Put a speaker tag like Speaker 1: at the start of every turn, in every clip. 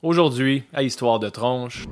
Speaker 1: Aujourd'hui, à Histoire de tronche.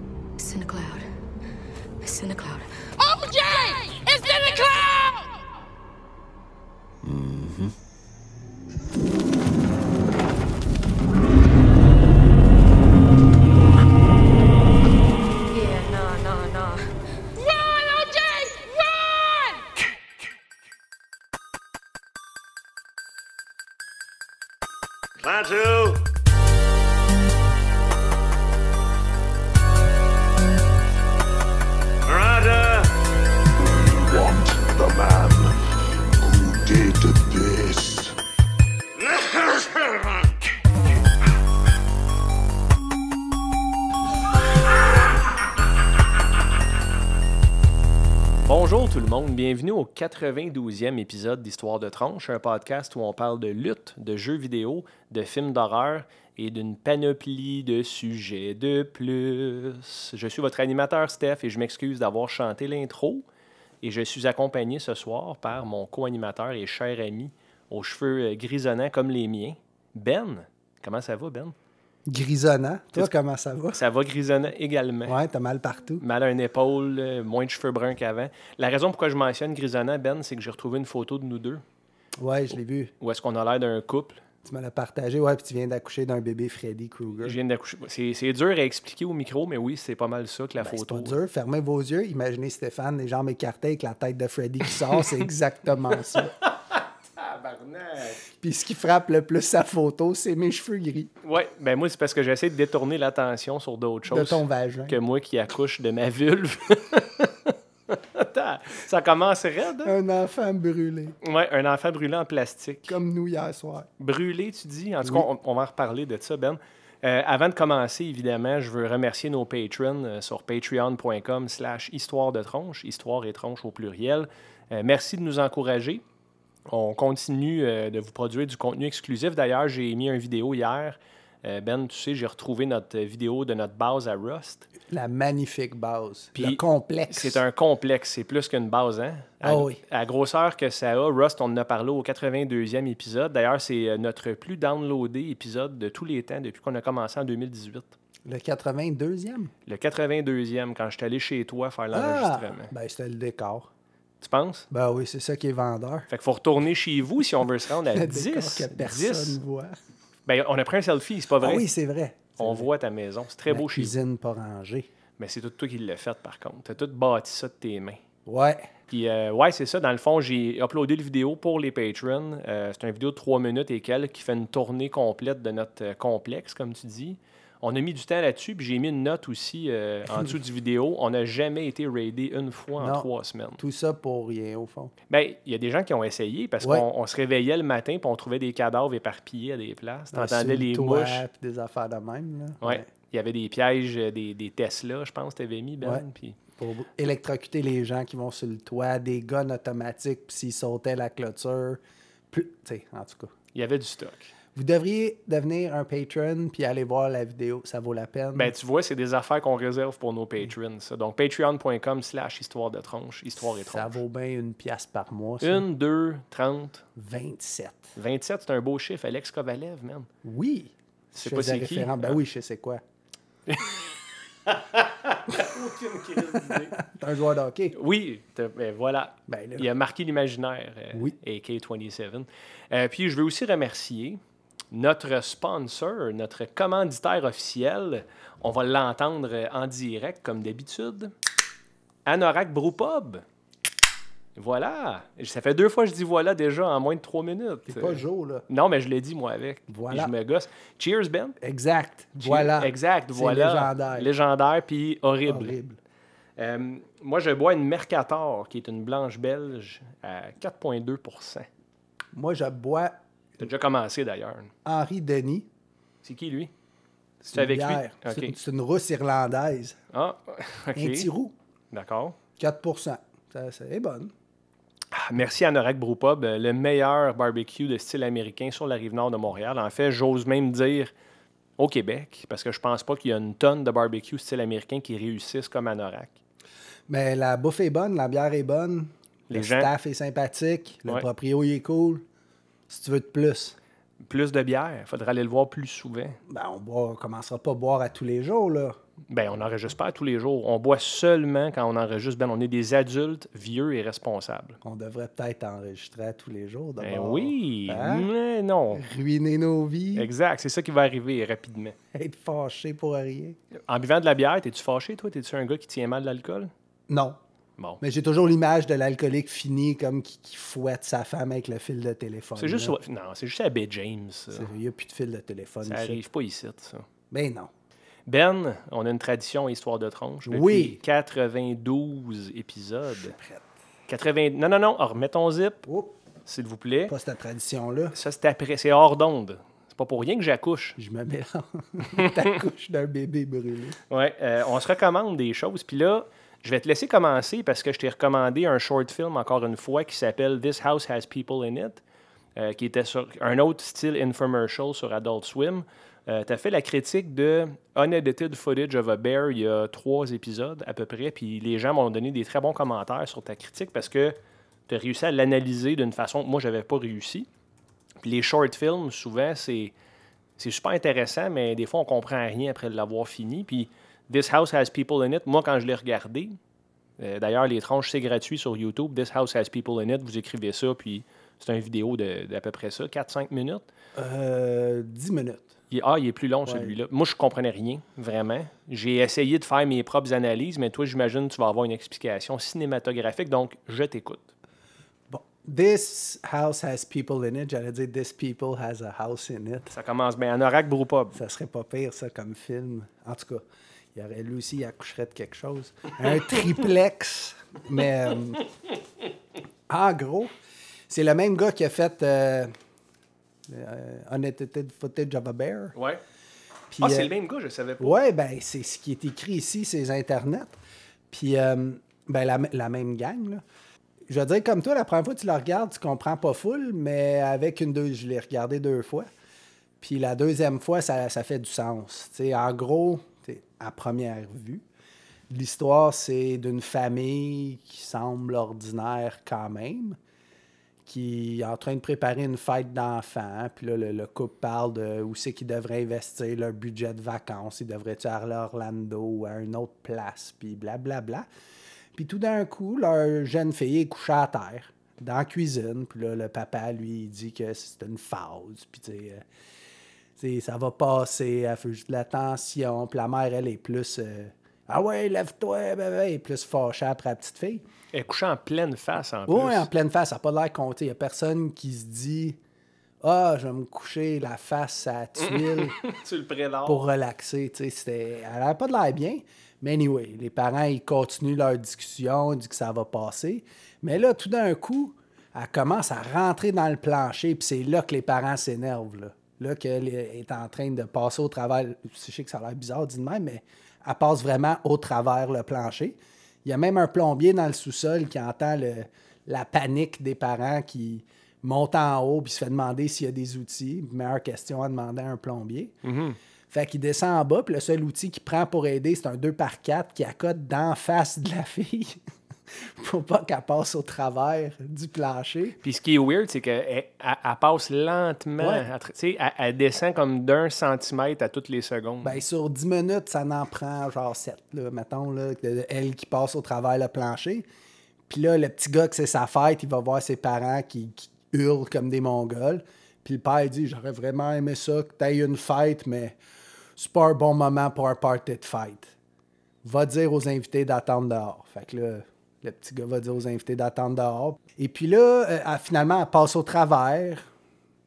Speaker 1: Bienvenue au 92e épisode d'Histoire de tronche, un podcast où on parle de lutte, de jeux vidéo, de films d'horreur et d'une panoplie de sujets de plus. Je suis votre animateur Steph et je m'excuse d'avoir chanté l'intro. Et je suis accompagné ce soir par mon co-animateur et cher ami aux cheveux euh, grisonnants comme les miens, Ben. Comment ça va, Ben?
Speaker 2: Grisonnant. Toi,
Speaker 1: Qu'est-ce-
Speaker 2: comment ça va?
Speaker 1: Ça va grisonnant également.
Speaker 2: Ouais, t'as mal partout.
Speaker 1: mal à une épaule, euh, moins de cheveux bruns qu'avant. La raison pourquoi je mentionne grisonnant, Ben, c'est que j'ai retrouvé une photo de nous deux.
Speaker 2: Ouais, je l'ai vu.
Speaker 1: Où est-ce qu'on a l'air d'un couple?
Speaker 2: Tu me l'as partagé. Ouais, puis tu viens d'accoucher d'un bébé Freddy Krueger.
Speaker 1: Je viens d'accoucher. C'est, c'est dur à expliquer au micro, mais oui, c'est pas mal ça que la
Speaker 2: Ben, c'est
Speaker 1: photo.
Speaker 2: pas dur. Fermez vos yeux. Imaginez Stéphane, les jambes écartées avec la tête de Freddy qui sort. C'est exactement ça. Puis ce qui frappe le plus sa photo, c'est mes cheveux gris
Speaker 1: Ouais, ben moi, c'est parce que j'essaie de détourner l'attention sur d'autres
Speaker 2: de
Speaker 1: choses
Speaker 2: ton vagin.
Speaker 1: que moi qui accouche de ma vulve. Attends, ça commence raide. hein?
Speaker 2: Un enfant brûlé,
Speaker 1: Ouais, un enfant brûlé en plastique.
Speaker 2: comme nous hier soir.
Speaker 1: Brûlé, tu dis? En tout
Speaker 2: Oui.
Speaker 1: cas, on, on va en reparler de ça, Ben. Euh, avant de commencer, évidemment, je veux remercier nos patrons euh, sur patreon.com slash histoire de tronche, histoire et tronche au pluriel. Euh, merci de nous encourager. On continue euh, de vous produire du contenu exclusif. D'ailleurs, j'ai mis une vidéo hier. Euh, ben, tu sais, j'ai retrouvé notre vidéo de notre base à Rust.
Speaker 2: La magnifique base.
Speaker 1: Puis,
Speaker 2: le complexe.
Speaker 1: C'est un complexe, c'est plus qu'une base. Hein? À,
Speaker 2: Ah oui.
Speaker 1: à grosseur que ça a, Rust, on en a parlé au 82e épisode. D'ailleurs, c'est euh, notre plus downloadé épisode de tous les temps depuis qu'on a commencé en 2018.
Speaker 2: Le 82e.
Speaker 1: Le 82e, quand je suis allé chez toi faire
Speaker 2: Ah,
Speaker 1: l'enregistrement.
Speaker 2: ben c'était le décor.
Speaker 1: Tu penses?
Speaker 2: Ben oui, c'est ça qui est vendeur.
Speaker 1: Fait qu'il faut retourner chez vous si on veut se rendre à
Speaker 2: Le
Speaker 1: 10.
Speaker 2: décor que personne
Speaker 1: 10.
Speaker 2: voit.
Speaker 1: Ben, on a pris un selfie, c'est pas vrai?
Speaker 2: Ah oui, c'est vrai.
Speaker 1: On
Speaker 2: vrai.
Speaker 1: voit ta maison. C'est très beau chez vous.
Speaker 2: cuisine pas rangée.
Speaker 1: Mais c'est tout toi qui l'as fait, par contre. Tu as tout bâti ça de tes mains.
Speaker 2: Ouais.
Speaker 1: Puis, euh, ouais, c'est ça. Dans le fond, j'ai uploadé le vidéo pour les patrons. Euh, c'est une vidéo de 3 minutes et quelques qui fait une tournée complète de notre euh, complexe, comme tu dis. On a mis du temps là-dessus, puis j'ai mis une note aussi euh, en dessous du vidéo. On n'a jamais été raidé une fois en trois semaines.
Speaker 2: Tout ça pour rien, au fond.
Speaker 1: Ben, il y a des gens qui ont essayé parce
Speaker 2: Ouais.
Speaker 1: qu'on on se réveillait le matin puis on trouvait des cadavres éparpillés à des places. T'entendais
Speaker 2: le
Speaker 1: les
Speaker 2: toit,
Speaker 1: mouches.
Speaker 2: puis des affaires de même. Là.
Speaker 1: Ouais. Il y avait des pièges, euh, des, des Tesla, je pense, que tu avais mis, Ben.
Speaker 2: Ouais.
Speaker 1: Puis
Speaker 2: Pour électrocuter les gens qui vont sur le toit, des guns automatiques, puis s'ils sautaient la clôture. Plus... Tu sais, en tout cas.
Speaker 1: il y avait du stock.
Speaker 2: Vous devriez devenir un patron puis aller voir la vidéo. Ça vaut la peine.
Speaker 1: Ben, tu vois, c'est des affaires qu'on réserve pour nos patrons. Ça. Donc, patreon.com slash histoire de tronche, histoire et
Speaker 2: ça vaut bien une pièce par mois. ça.
Speaker 1: Une, deux, 30,
Speaker 2: 27.
Speaker 1: 27, c'est un beau chiffre. Alex Kovalev, man.
Speaker 2: Oui.
Speaker 1: C'est pas c'est qui?
Speaker 2: Ben oui, je sais c'est quoi. C'est un joueur de hockey.
Speaker 1: Oui, ben voilà.
Speaker 2: Ben là.
Speaker 1: Il a marqué l'imaginaire, euh,
Speaker 2: Oui.
Speaker 1: AK-27. Euh, puis je veux aussi remercier notre sponsor, notre commanditaire officiel. On va l'entendre en direct, comme d'habitude. Anorak Brewpub. Voilà. Ça fait deux fois que je dis voilà déjà en moins de trois minutes.
Speaker 2: C'est pas Joe, là.
Speaker 1: Non, mais je l'ai dit moi avec.
Speaker 2: Voilà.
Speaker 1: Je me gosse. Cheers, Ben.
Speaker 2: Exact.
Speaker 1: Cheers.
Speaker 2: Voilà.
Speaker 1: Exact,
Speaker 2: C'est
Speaker 1: voilà.
Speaker 2: légendaire.
Speaker 1: Légendaire, puis horrible.
Speaker 2: Horrible.
Speaker 1: Euh, moi, je bois une Mercator, qui est une blanche belge, à 4,2%
Speaker 2: Moi, je bois
Speaker 1: T'as déjà commencé d'ailleurs.
Speaker 2: Henri Denis.
Speaker 1: C'est qui lui? C'est
Speaker 2: C'est
Speaker 1: avec
Speaker 2: bière.
Speaker 1: lui?
Speaker 2: C'est
Speaker 1: OK.
Speaker 2: une- C'est une rousse irlandaise.
Speaker 1: Ah,
Speaker 2: Un petit
Speaker 1: OK.
Speaker 2: roux.
Speaker 1: D'accord.
Speaker 2: 4 Ça, ça est bonne.
Speaker 1: Ah, Merci à Norak Brewpub, euh, le meilleur barbecue de style américain sur la rive nord de Montréal. En fait, j'ose même dire au Québec, parce que je pense pas qu'il y a une tonne de barbecue style américain qui réussissent comme à.
Speaker 2: Mais la bouffe est bonne, la bière est bonne.
Speaker 1: Les
Speaker 2: le
Speaker 1: gens-
Speaker 2: staff est sympathique. Le
Speaker 1: Ouais.
Speaker 2: proprio il est cool. Si tu veux de plus.
Speaker 1: Plus de bière. Faudrait aller le voir plus souvent.
Speaker 2: Ben, on boit, on commencera pas à boire à tous les jours, là.
Speaker 1: Ben, on n'enregistre pas tous les jours. On boit seulement quand on enregistre. Ben, on est des adultes vieux et responsables.
Speaker 2: On devrait peut-être enregistrer à tous les jours.
Speaker 1: Ben
Speaker 2: d'abord.
Speaker 1: oui,
Speaker 2: Hein?
Speaker 1: mais non.
Speaker 2: Ruiner nos vies,
Speaker 1: Exact, c'est ça qui va arriver rapidement.
Speaker 2: être fâché pour rien.
Speaker 1: En buvant de la bière, t'es-tu fâché, toi? T'es-tu un gars qui tient mal l'alcool?
Speaker 2: Non.
Speaker 1: Bon.
Speaker 2: Mais j'ai toujours l'image de l'alcoolique fini comme qui, qui fouette sa femme avec le fil de téléphone.
Speaker 1: C'est juste... Non, c'est juste à Bay James,
Speaker 2: Il n'y a plus de fil de téléphone.
Speaker 1: Ça
Speaker 2: ici.
Speaker 1: arrive pas ici, ça.
Speaker 2: Ben non.
Speaker 1: Ben, on a une tradition Histoire de tronche. depuis
Speaker 2: Oui.
Speaker 1: 92 épisodes. 80... Non, non, non, remets ton zip,
Speaker 2: Oups,
Speaker 1: s'il vous plaît.
Speaker 2: pas cette tradition-là.
Speaker 1: Ça, c'est après. C'est hors d'onde. C'est pas pour rien que j'accouche.
Speaker 2: Je me mélange. Ta couche d'un bébé brûlé.
Speaker 1: Ouais, euh, on se recommande des choses. Puis là, je vais te laisser commencer parce que je t'ai recommandé un short film, encore une fois, qui s'appelle This House Has People in It, euh, qui était sur un autre style infomercial sur Adult Swim. tu as fait la critique de Unedited Footage of a Bear il y a trois épisodes à peu près. Puis les gens m'ont donné des très bons commentaires sur ta critique parce que tu as réussi à l'analyser d'une façon que moi, j'avais pas réussi. Puis les short films, souvent, c'est c'est super intéressant, mais des fois, on comprend rien après l'avoir fini. Puis This House Has People in It, moi, quand je l'ai regardé, euh, d'ailleurs, les tranches, c'est gratuit sur YouTube. This House Has People in It, vous écrivez ça, puis c'est une vidéo de- d'à peu près ça, 4-5 minutes.
Speaker 2: Euh, 10 minutes.
Speaker 1: Il- ah, il est plus long, celui-là. Moi, je comprenais rien, vraiment. J'ai essayé de faire mes propres analyses, mais toi, j'imagine que tu vas avoir une explication cinématographique, donc je t'écoute.
Speaker 2: Bon. This house has people in it. J'allais dire This people has a house in it.
Speaker 1: Ça commence bien. Anorak Brewpub.
Speaker 2: Ça serait pas pire, ça, comme film. En tout cas, il y aurait lui aussi, il accoucherait de quelque chose. Un triplex. mais euh, en gros, c'est le même gars qui a fait euh, euh, Unedited Footage of a Bear.
Speaker 1: Ouais. Ah, c'est
Speaker 2: euh,
Speaker 1: le même gars, je savais pas.
Speaker 2: Ouais, ben, c'est ce qui est écrit ici, c'est Internet. Puis, euh, ben, la, la même gang, là. Je veux dire, comme toi, la première fois que tu la regardes, tu comprends pas full, mais avec une deux, je l'ai regardé deux fois. Puis la deuxième fois, ça, ça fait du sens. Tu sais, en gros, à première vue, l'histoire, c'est d'une famille qui semble ordinaire quand même, qui est en train de préparer une fête d'enfants. Puis là, le, le couple parle de où c'est qu'ils devraient investir leur budget de vacances. Ils devraient-tu aller à Orlando ou à une autre place, puis blablabla. Puis tout d'un coup, leur jeune fille est couchée à terre, dans la cuisine. Puis là, le papa, lui, dit que c'est une phase. Puis tu sais, euh, ça va passer, elle fait juste de l'attention. Puis la mère, elle est plus... euh, ah ouais, lève-toi, bébé. Elle est plus fâchée après la petite fille.
Speaker 1: Elle est couchée en pleine face, en plus.
Speaker 2: Oui, en pleine face, ça n'a pas l'air compté. Il n'y a personne qui se dit Ah, je vais me coucher la face à la tuile
Speaker 1: tu le
Speaker 2: pour relaxer. Tu sais, Elle n'avait pas de l'air bien. Mais anyway, les parents, ils continuent leur discussion, ils disent que ça va passer. Mais là, tout d'un coup, elle commence à rentrer dans le plancher, puis c'est là que les parents s'énervent. Là, qu'elle est en train de passer au travers. Je sais que ça a l'air bizarre dit de même, mais elle passe vraiment au travers le plancher. Il y a même un plombier dans le sous-sol qui entend le- la panique des parents qui monte en haut puis se fait demander s'il y a des outils. Meilleure question à demander à un plombier. Fait qu'il descend en bas, puis le seul outil qu'il prend pour aider, c'est un 2x4 qui accote d'en face de la fille pour pas qu'elle passe au travers du plancher.
Speaker 1: Puis ce qui est weird, c'est qu'elle elle, elle passe lentement.
Speaker 2: Ouais.
Speaker 1: Elle, tu sais, elle, descend comme d'un centimètre à toutes les secondes.
Speaker 2: Ben, sur 10 minutes, ça n'en prend genre 7, là, mettons, là, elle qui passe au travers le plancher. Puis là, le petit gars que c'est sa fête, il va voir ses parents qui, qui hurlent comme des Mongols. Puis le père il dit J'aurais vraiment aimé ça, que t'aies une fête, mais c'est pas un bon moment pour un party de fête. Va dire aux invités d'attendre dehors. Fait que là, le petit gars va dire aux invités d'attendre dehors. Et puis là, euh, finalement, elle passe au travers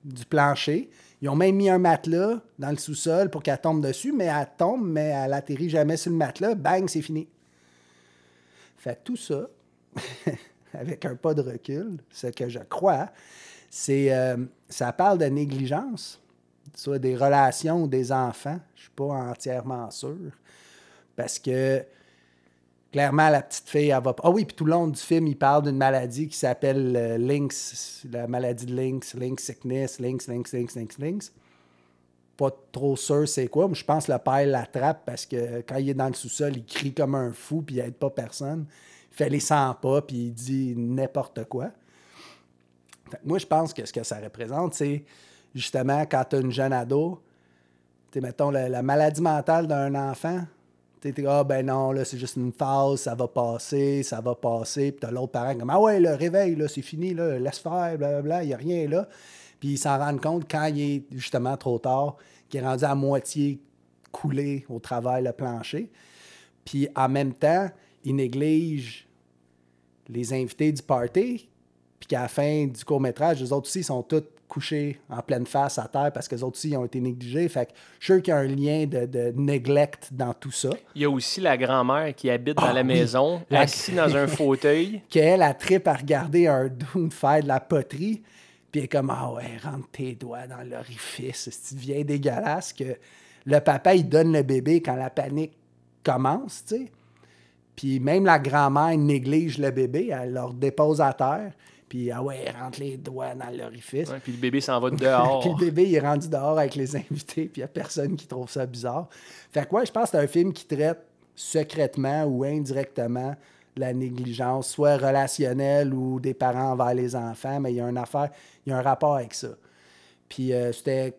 Speaker 2: du plancher. Ils ont même mis un matelas dans le sous-sol pour qu'elle tombe dessus, mais elle tombe, mais elle atterrit jamais sur le matelas. Bang, c'est fini. Fait tout ça, avec un pas de recul, ce que je crois, c'est euh, ça parle de négligence, soit des relations ou des enfants. Je suis pas entièrement sûr. Parce que clairement, la petite fille, elle va. Ah oui, puis tout le long du film, il parle d'une maladie qui s'appelle euh, Lynx, la maladie de Lynx, Lynx sickness, Lynx, Lynx, Lynx, Lynx, Lynx. Pas trop sûr c'est quoi, mais je pense que le père l'attrape parce que quand il est dans le sous-sol, il crie comme un fou, puis il aide pas personne. Il fait les 100 pas, puis il dit n'importe quoi. Moi, je pense que ce que ça représente, c'est justement, quand tu une jeune ado, tu mettons, la maladie mentale d'un enfant, tu sais, ah ben non, là, c'est juste une phase, ça va passer, ça va passer. Puis t'as l'autre parent comme, ah ouais, le réveil, là, c'est fini, là, laisse faire, blablabla, il n'y a rien là. Puis ils s'en rendent compte quand il est justement trop tard, qu'il est rendu à moitié coulé au travers le plancher. Puis en même temps, ils négligent les invités du party, puis qu'à la fin du court-métrage, les autres aussi sont tous couchés en pleine face à terre parce que les autres aussi ont été négligés. Fait que je suis sûr qu'il y a un lien de, de neglect dans tout ça.
Speaker 1: Il y a aussi la grand-mère qui habite dans
Speaker 2: Ah,
Speaker 1: la
Speaker 2: oui.
Speaker 1: maison,
Speaker 2: La-
Speaker 1: assise dans un fauteuil.
Speaker 2: Qu'elle a trip à regarder un dude faire de la poterie, puis elle est comme Ah ouais, rentre tes doigts dans l'orifice, c'est vieille dégueulasse que le papa il donne le bébé quand la panique commence, tu sais. Puis même la grand-mère néglige le bébé, elle le dépose à terre, puis ah ouais, rentre les doigts dans l'orifice.
Speaker 1: Ouais, puis le bébé s'en va dehors.
Speaker 2: Puis le bébé, il est rendu dehors avec les invités, puis il n'y a personne qui trouve ça bizarre. Fait que, ouais, je pense que c'est un film qui traite secrètement ou indirectement la négligence, soit relationnelle ou des parents envers les enfants, mais il y a une affaire, il y a un rapport avec ça. Puis euh, c'était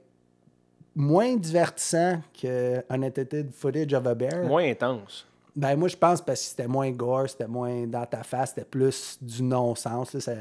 Speaker 2: moins divertissant que Unedited Footage of a Bear.
Speaker 1: Moins intense.
Speaker 2: Ben, moi, je pense parce que c'était moins gore, c'était moins dans ta face, c'était plus du non-sens. ça-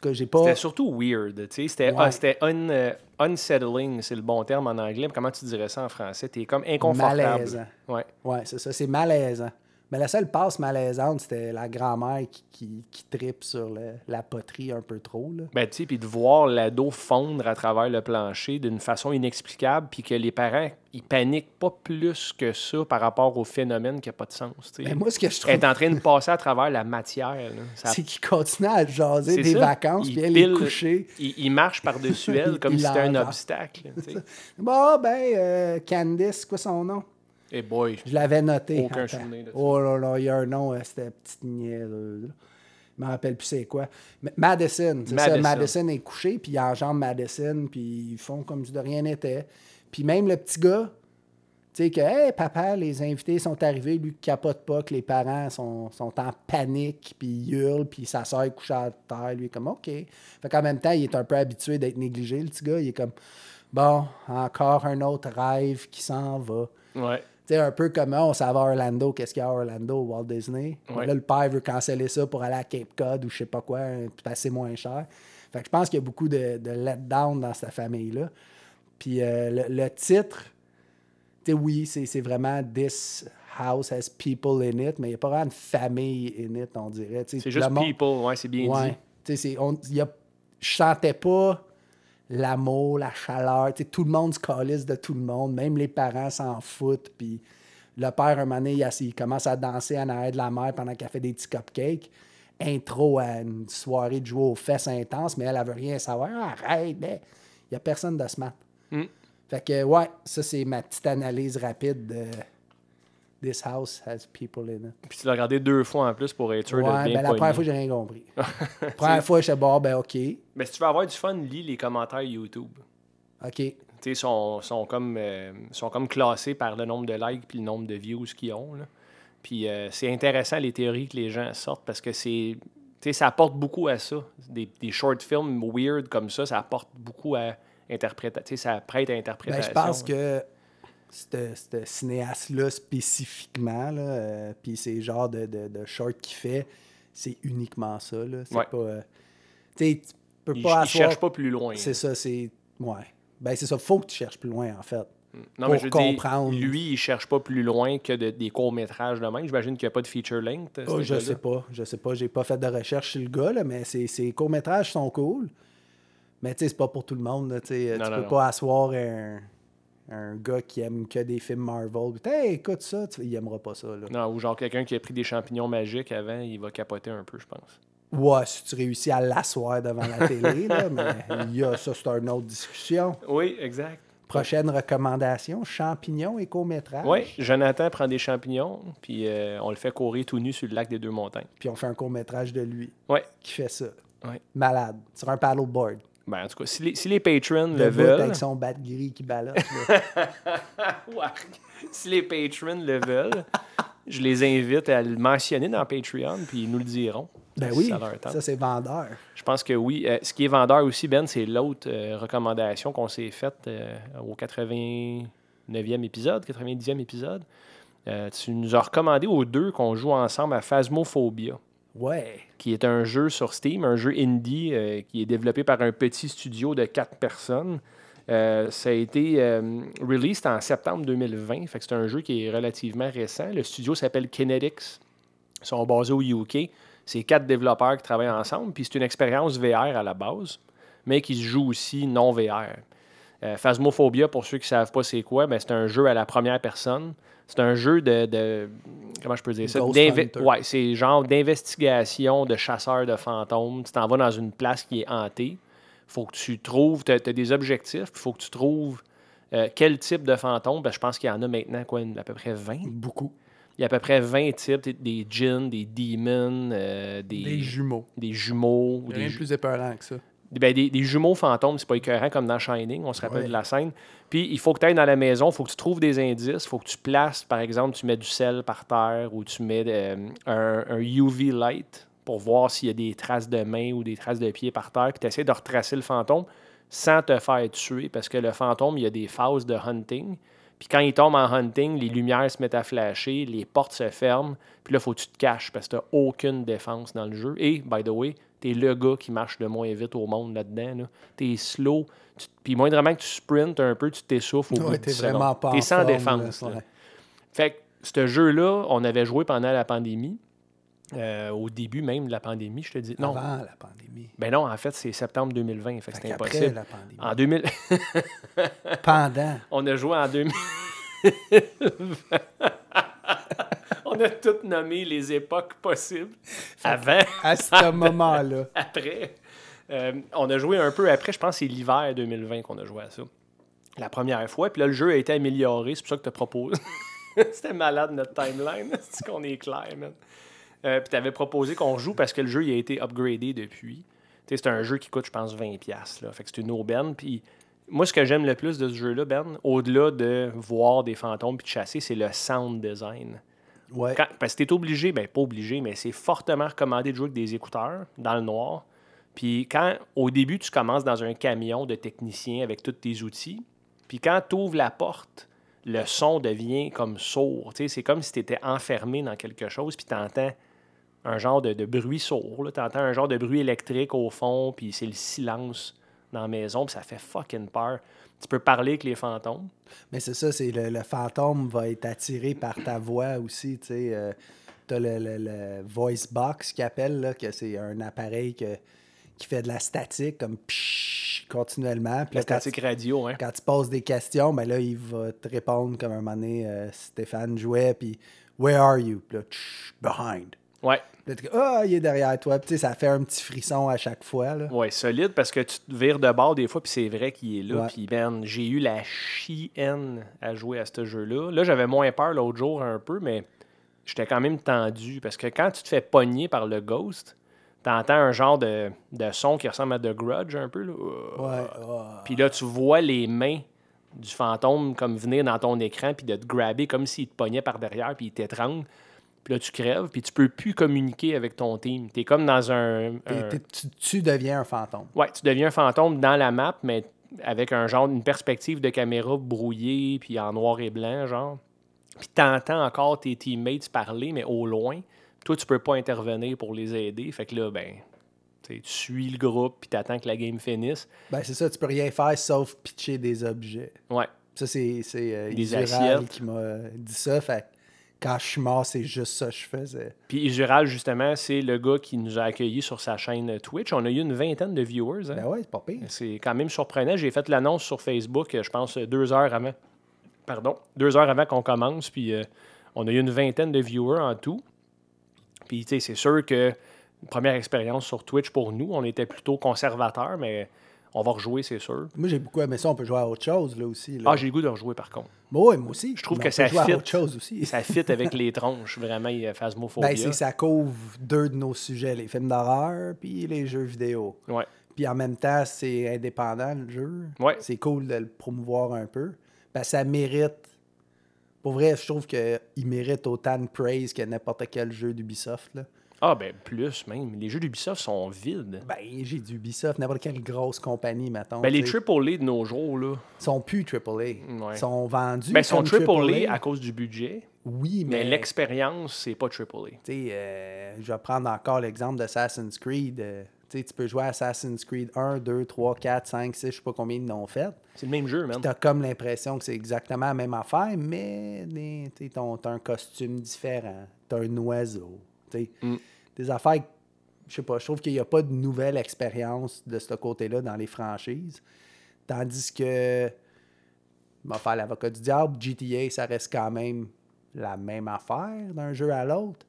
Speaker 2: tout cas, j'ai pas.
Speaker 1: C'était surtout weird. tu sais. C'était
Speaker 2: Ouais.
Speaker 1: ah, un, euh, unsettling, c'est le bon terme en anglais. mais Comment tu dirais ça en français? T'es comme inconfortable.
Speaker 2: Malaisant.
Speaker 1: Ouais.
Speaker 2: Ouais, c'est ça. C'est malaisant. Mais la seule passe malaisante, c'était la grand-mère qui, qui, qui tripe sur le- la poterie un peu trop. Là.
Speaker 1: Ben, tu sais, puis de voir l'ado fondre à travers le plancher d'une façon inexplicable, puis que les parents, ils paniquent pas plus que ça par rapport au phénomène qui n'a pas de sens.
Speaker 2: Mais moi, ce que je
Speaker 1: Elle
Speaker 2: trouve,
Speaker 1: est en train de passer à travers la matière. Ça-
Speaker 2: c'est qu'il continue à jaser des
Speaker 1: ça.
Speaker 2: vacances, puis elle est couchée.
Speaker 1: Il, il marche par-dessus elle comme si c'était un obstacle.
Speaker 2: Bon, ben, euh, Candice, quoi son nom?
Speaker 1: Boy.
Speaker 2: Je l'avais noté.
Speaker 1: Aucun
Speaker 2: Attends.
Speaker 1: souvenir de ça.
Speaker 2: Oh là là, il y a un nom, euh, c'était petite niaiseuse. là. Je me rappelle plus c'est quoi. Madison, c'est ça.
Speaker 1: Madison.
Speaker 2: Est couché, puis il enjambe Madison, puis ils font comme si de rien n'était. Puis même le petit gars, tu sais que, hey, papa, les invités sont arrivés, lui capote pas, que les parents sont, sont en panique, puis ils hurlent, puis sa soeur est couchée à terre, lui, comme, OK. Fait qu'en même temps, il est un peu habitué d'être négligé, le petit gars. Il est comme, bon, encore un autre rêve qui s'en va.
Speaker 1: Ouais.
Speaker 2: Sais, un peu comme on savait à Orlando, qu'est-ce qu'il y a à Orlando, Walt Disney.
Speaker 1: Ouais.
Speaker 2: Là, le père veut canceller ça pour aller à Cape Cod ou je sais pas quoi, hein, passer moins cher. Fait que je pense qu'il y a beaucoup de, de let-down dans cette famille-là. Puis euh, le, le titre, tu sais, oui, c'est vraiment This house has people in it, mais il n'y a pas vraiment de famille in it, on dirait.
Speaker 1: C'est juste
Speaker 2: monde-
Speaker 1: people, ouais, c'est bien
Speaker 2: Ouais.
Speaker 1: dit.
Speaker 2: Tu sais, on- y a- je sentais pas l'amour, la chaleur. Tout le monde se calisse de tout le monde. Même les parents s'en foutent. Puis le père, un moment donné, il, commence à danser en arrière de la mère pendant qu'elle fait des petits cupcakes. Intro à une soirée de jouer aux fesses intenses, mais elle, elle veut rien savoir. Ah, Arrête, mais il n'y a personne de smart.
Speaker 1: Mm.
Speaker 2: Fait que, ouais, ça, c'est ma petite analyse rapide de This house has people in it.
Speaker 1: Puis tu l'as regardé deux fois en plus pour être sûr de bien
Speaker 2: ben, la première fois, j'ai rien compris. la première fois, j'étais bon, ben, OK.
Speaker 1: Mais si tu veux avoir du fun, lis les commentaires YouTube.
Speaker 2: OK.
Speaker 1: Tu sais, sont, sont, comme, euh, sont comme classés par le nombre de likes puis le nombre de views qu'ils ont. là. Puis euh, c'est intéressant les théories que les gens sortent parce que c'est. tu sais, ça apporte beaucoup à ça. Des, des short films weird comme ça, ça apporte beaucoup à interpréter. Tu sais, ça prête à
Speaker 2: Ben,
Speaker 1: interprétation.
Speaker 2: je pense que ce cinéaste-là spécifiquement, là, euh, puis ces genres de, de, de short qu'il fait, c'est uniquement ça. Là. C'est
Speaker 1: Ouais.
Speaker 2: pas. euh, tu peux
Speaker 1: Il,
Speaker 2: pas
Speaker 1: il
Speaker 2: asseoir-
Speaker 1: cherche pas plus loin.
Speaker 2: C'est ça, c'est. Ouais. Ben, c'est ça. Faut que tu cherches plus loin, en fait.
Speaker 1: Non,
Speaker 2: pour
Speaker 1: mais je
Speaker 2: comprendre.
Speaker 1: lui, il cherche pas plus loin que de- des courts-métrages de même. J'imagine qu'il n'y a pas de feature length.
Speaker 2: Oh, je sais pas. Je sais pas. J'ai pas fait de recherche sur le gars, là, mais ses, ses courts-métrages sont cool. Mais tu sais, c'est pas pour tout le monde. là, tu.
Speaker 1: Non,
Speaker 2: tu
Speaker 1: non,
Speaker 2: peux
Speaker 1: non.
Speaker 2: pas asseoir un, un gars qui aime que des films Marvel. Hey, écoute ça. Il aimera pas ça. Là.
Speaker 1: Non, ou genre quelqu'un qui a pris des champignons magiques avant, il va capoter un peu, je pense.
Speaker 2: Ouais, si tu réussis à l'asseoir devant la télé, là, mais il y a ça, c'est une autre discussion.
Speaker 1: Oui, exact.
Speaker 2: Prochaine recommandation, champignons et court-métrage.
Speaker 1: Oui, Jonathan prend des champignons, puis euh, on le fait courir tout nu sur le lac des deux montagnes.
Speaker 2: Puis on fait un court-métrage de lui
Speaker 1: Oui.
Speaker 2: qui fait ça.
Speaker 1: Ouais.
Speaker 2: Malade. Sur un paddleboard.
Speaker 1: Ben, en tout cas, si les, si les patrons le
Speaker 2: Le
Speaker 1: veulent,
Speaker 2: avec son bat gris qui.
Speaker 1: Wark. si les patrons le veulent, je les invite à le mentionner dans Patreon, puis ils nous le diront.
Speaker 2: Ben oui,
Speaker 1: ça
Speaker 2: ça c'est vendeur.
Speaker 1: Je pense que oui. Euh, ce qui est vendeur aussi, Ben, c'est l'autre euh, recommandation qu'on s'est faite euh, au 89e épisode, 90e épisode. Tu nous as recommandé aux deux qu'on joue ensemble à Phasmophobia,
Speaker 2: Ouais.
Speaker 1: qui est un jeu sur Steam, un jeu indie euh, qui est développé par un petit studio de quatre personnes. Euh, ça a été euh, released en septembre 2020, fait que c'est un jeu qui est relativement récent. Le studio s'appelle Kinetics. Ils sont basés au UK. C'est quatre développeurs qui travaillent ensemble, puis c'est une expérience VR à la base, mais qui se joue aussi non VR. Euh, Phasmophobia, pour ceux qui ne savent pas c'est quoi, ben, c'est un jeu à la première personne. C'est un jeu de, de- Comment je peux dire ça? Ouais, c'est genre d'investigation de chasseurs de fantômes. Tu t'en vas dans une place qui est hantée. faut que tu trouves. Tu as, des objectifs, il faut que tu trouves euh, quel type de fantôme. Ben, je pense qu'il y en a maintenant quoi, à peu près 20.
Speaker 2: Beaucoup.
Speaker 1: Il y a à peu près 20 types, des- djinns, des demons, euh, des,
Speaker 2: Des jumeaux.
Speaker 1: des jumeaux.
Speaker 2: Rien de plus épeurant que ça.
Speaker 1: Ben, des, des jumeaux fantômes, c'est pas écœurant comme dans Shining, on se rappelle
Speaker 2: Ouais.
Speaker 1: de la scène. Puis il faut que tu ailles dans la maison, il faut que tu trouves des indices, il faut que tu places, par exemple, tu mets du sel par terre ou tu mets euh, un, un UV light pour voir s'il y a des traces de mains ou des traces de pieds par terre, puis tu essaies de retracer le fantôme sans te faire tuer, parce que le fantôme, il y a des phases de hunting. Puis quand il tombe en hunting, les lumières se mettent à flasher, les portes se ferment, puis là, il faut que tu te caches parce que tu n'as aucune défense dans le jeu. Et, by the way, tu es le gars qui marche le moins vite au monde là-dedans. Tu es slow. Tu- Puis moindrement que tu sprintes un peu, tu t'essouffles au bout
Speaker 2: Ouais,
Speaker 1: de
Speaker 2: t'es
Speaker 1: 10
Speaker 2: vraiment pas
Speaker 1: T'es sans
Speaker 2: forme,
Speaker 1: défense.
Speaker 2: là,
Speaker 1: là.
Speaker 2: ouais.
Speaker 1: Fait que ce jeu-là, on avait joué pendant la pandémie. euh, au début même de la pandémie, je te dis. Non,
Speaker 2: Avant la pandémie.
Speaker 1: ben non, en fait, c'est septembre 2020, fait
Speaker 2: Fait
Speaker 1: c'était impossible.
Speaker 2: la pandémie.
Speaker 1: En 2000,
Speaker 2: Pendant.
Speaker 1: on a joué en 2000. On a toutes nommé les époques possibles. Avant,
Speaker 2: À ce moment-là.
Speaker 1: après. Euh, on a joué un peu après, je pense que c'est l'hiver 2020 qu'on a joué à ça. La première fois. Puis là, le jeu a été amélioré. C'est pour ça que tu proposes. C'était malade notre timeline. C'est qu'on est clair, man. Euh, puis tu avais proposé qu'on joue parce que le jeu il a été upgradé depuis. C'est un jeu qui coûte, je pense, 20$. Là. Fait que c'est une aubaine. Puis moi, ce que j'aime le plus de ce jeu-là, Ben, au-delà de voir des fantômes puis de chasser, c'est le sound design.
Speaker 2: Ouais.
Speaker 1: Parce que tu obligé, ben pas obligé, mais c'est fortement recommandé de jouer avec des écouteurs dans le noir. Puis quand au début, tu commences dans un camion de technicien avec tous tes outils, puis quand tu ouvres la porte, le son devient comme sourd. C'est comme si tu enfermé dans quelque chose, puis tu entends un genre de, de bruit sourd. Tu entends un genre de bruit électrique au fond, puis c'est le silence dans la maison, puis ça fait fucking peur. Tu peux parler avec les fantômes.
Speaker 2: Mais c'est ça, c'est le, le fantôme va être attiré par ta voix aussi, tu sais. euh, T'as le, le- le voice box qui appelle, là, que c'est un appareil que- qui fait de la statique, comme psh, continuellement. Puis
Speaker 1: La
Speaker 2: là,
Speaker 1: statique radio, hein.
Speaker 2: quand tu poses des questions, ben là, il va te répondre comme un moment donné, euh, Stéphane jouait, puis Where are you? Puis là, behind.
Speaker 1: Ouais.
Speaker 2: Ah, il est derrière toi. Puis tu sais, ça fait un petit frisson à chaque fois. Là.
Speaker 1: Ouais, solide parce que tu te vires de bord des fois, puis c'est vrai qu'il est là. Puis, ben, j'ai eu la chienne à jouer à ce jeu-là. Là, j'avais moins peur l'autre jour un peu, mais j'étais quand même tendu parce que quand tu te fais pogner par le ghost, t'entends un genre de, de son qui ressemble à The Grudge un peu. Là.
Speaker 2: Ouais, ouais.
Speaker 1: Puis là, tu vois les mains du fantôme comme venir dans ton écran, puis de te grabber comme s'il te pognait par derrière, puis il t'étrangle. Puis là, tu crèves, puis tu peux plus communiquer avec ton team. T'es comme dans un...
Speaker 2: Tu, tu deviens un fantôme.
Speaker 1: Ouais, tu deviens un fantôme dans la map, mais avec un genre, une perspective de caméra brouillée, puis en noir et blanc, genre. Puis t'entends encore tes teammates parler, mais au loin. Toi, tu peux pas intervenir pour les aider. Fait que là, ben, tu tu suis le groupe, puis t'attends que la game finisse.
Speaker 2: Ben, c'est ça, tu peux rien faire sauf pitcher des objets.
Speaker 1: Ouais.
Speaker 2: Ça, c'est euh,
Speaker 1: Des assiettes.
Speaker 2: qui m'a dit ça. Fait quand je suis mort, c'est juste ça que je faisais.
Speaker 1: Puis Isural, justement, c'est le gars qui nous a accueillis sur sa chaîne Twitch. On a eu une vingtaine de viewers. hein.
Speaker 2: Ben ouais, c'est pas pire.
Speaker 1: C'est quand même surprenant. J'ai fait l'annonce sur Facebook, je pense, deux heures avant. Pardon, deux heures avant qu'on commence. Puis euh, on a eu une vingtaine de viewers en tout. Puis, tu sais, c'est sûr que première expérience sur Twitch pour nous, on était plutôt conservateurs, mais on va rejouer, c'est sûr.
Speaker 2: Moi, j'ai beaucoup aimé ça. On peut jouer à autre chose, là aussi. Là.
Speaker 1: Ah, j'ai le goût de rejouer par contre.
Speaker 2: Ouais, moi aussi.
Speaker 1: Je trouve que ça fit.
Speaker 2: autre chose aussi.
Speaker 1: Ça fit avec les tronches, vraiment, il y a Phasmophobia.
Speaker 2: Ben, c'est ça couvre deux de nos sujets, les films d'horreur puis les jeux vidéo.
Speaker 1: Ouais.
Speaker 2: Puis en même temps, c'est indépendant, le jeu.
Speaker 1: Ouais.
Speaker 2: C'est cool de le promouvoir un peu. Ben, ça mérite... Pour vrai, je trouve qu'il mérite autant de praise que n'importe quel jeu d'Ubisoft.
Speaker 1: Ah, ben plus même. Les jeux d'Ubisoft sont vides.
Speaker 2: Ben, j'ai du Ubisoft, n'importe quelle grosse compagnie, mettons.
Speaker 1: Ben, les
Speaker 2: tu sais.
Speaker 1: AAA de nos jours, là,
Speaker 2: sont plus AAA.
Speaker 1: Ouais.
Speaker 2: Ils sont vendus.
Speaker 1: ben, ils sont
Speaker 2: comme
Speaker 1: AAA à cause du budget,
Speaker 2: Oui,
Speaker 1: mais
Speaker 2: mais.
Speaker 1: l'expérience, c'est pas AAA.
Speaker 2: Tu sais, euh, je vais prendre encore l'exemple d'Assassin's Creed. euh, tu sais, tu peux jouer à Assassin's Creed 1, 2, 3, 4, 5, 6, je sais pas combien ils en ont fait.
Speaker 1: C'est le même jeu, man.
Speaker 2: Tu as comme l'impression que c'est exactement la même affaire, mais t'as un costume différent, tu as un oiseau.
Speaker 1: Mm.
Speaker 2: Des affaires, je sais pas, je trouve qu'il n'y a pas de nouvelle expérience de ce côté-là dans les franchises. Tandis que, on va faire l'avocat du diable, GTA, ça reste quand même la même affaire d'un jeu à l'autre.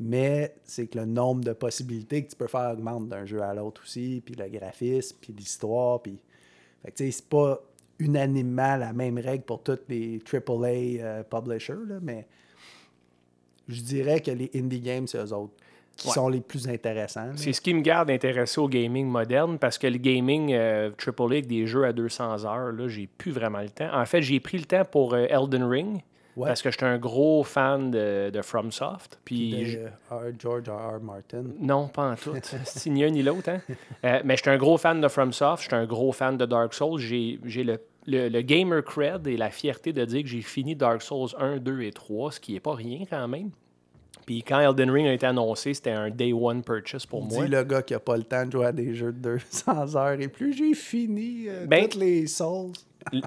Speaker 2: Mais c'est que le nombre de possibilités que tu peux faire augmente d'un jeu à l'autre aussi, puis le graphisme, puis l'histoire, puis... Fait que, tu sais, c'est pas unanimement la même règle pour tous les AAA euh, publishers, là, mais je dirais que les indie games, c'est eux autres qui
Speaker 1: Ouais.
Speaker 2: sont les plus intéressants.
Speaker 1: C'est ce qui me garde intéressé au gaming moderne parce que le gaming euh, AAA avec des jeux à 200 heures, là, j'ai plus vraiment le temps. En fait, j'ai pris le temps pour euh, Elden Ring
Speaker 2: Ouais.
Speaker 1: parce que j'étais un gros fan de, de FromSoft. Puis
Speaker 2: de
Speaker 1: je-
Speaker 2: R. George R. R. Martin.
Speaker 1: Non, pas en tout. C'est ni un ni l'autre. Hein? Euh, mais j'étais un gros fan de FromSoft, j'étais un gros fan de Dark Souls. J'ai j'ai le, le, le gamer cred et la fierté de dire que j'ai fini Dark Souls 1, 2 et 3, ce qui n'est pas rien quand même. Puis quand Elden Ring a été annoncé, c'était un day one purchase pour moi.
Speaker 2: Dis le gars qui a pas le temps de jouer à des jeux de 200 heures et plus, j'ai fini euh,
Speaker 1: Ben-
Speaker 2: toutes les Souls.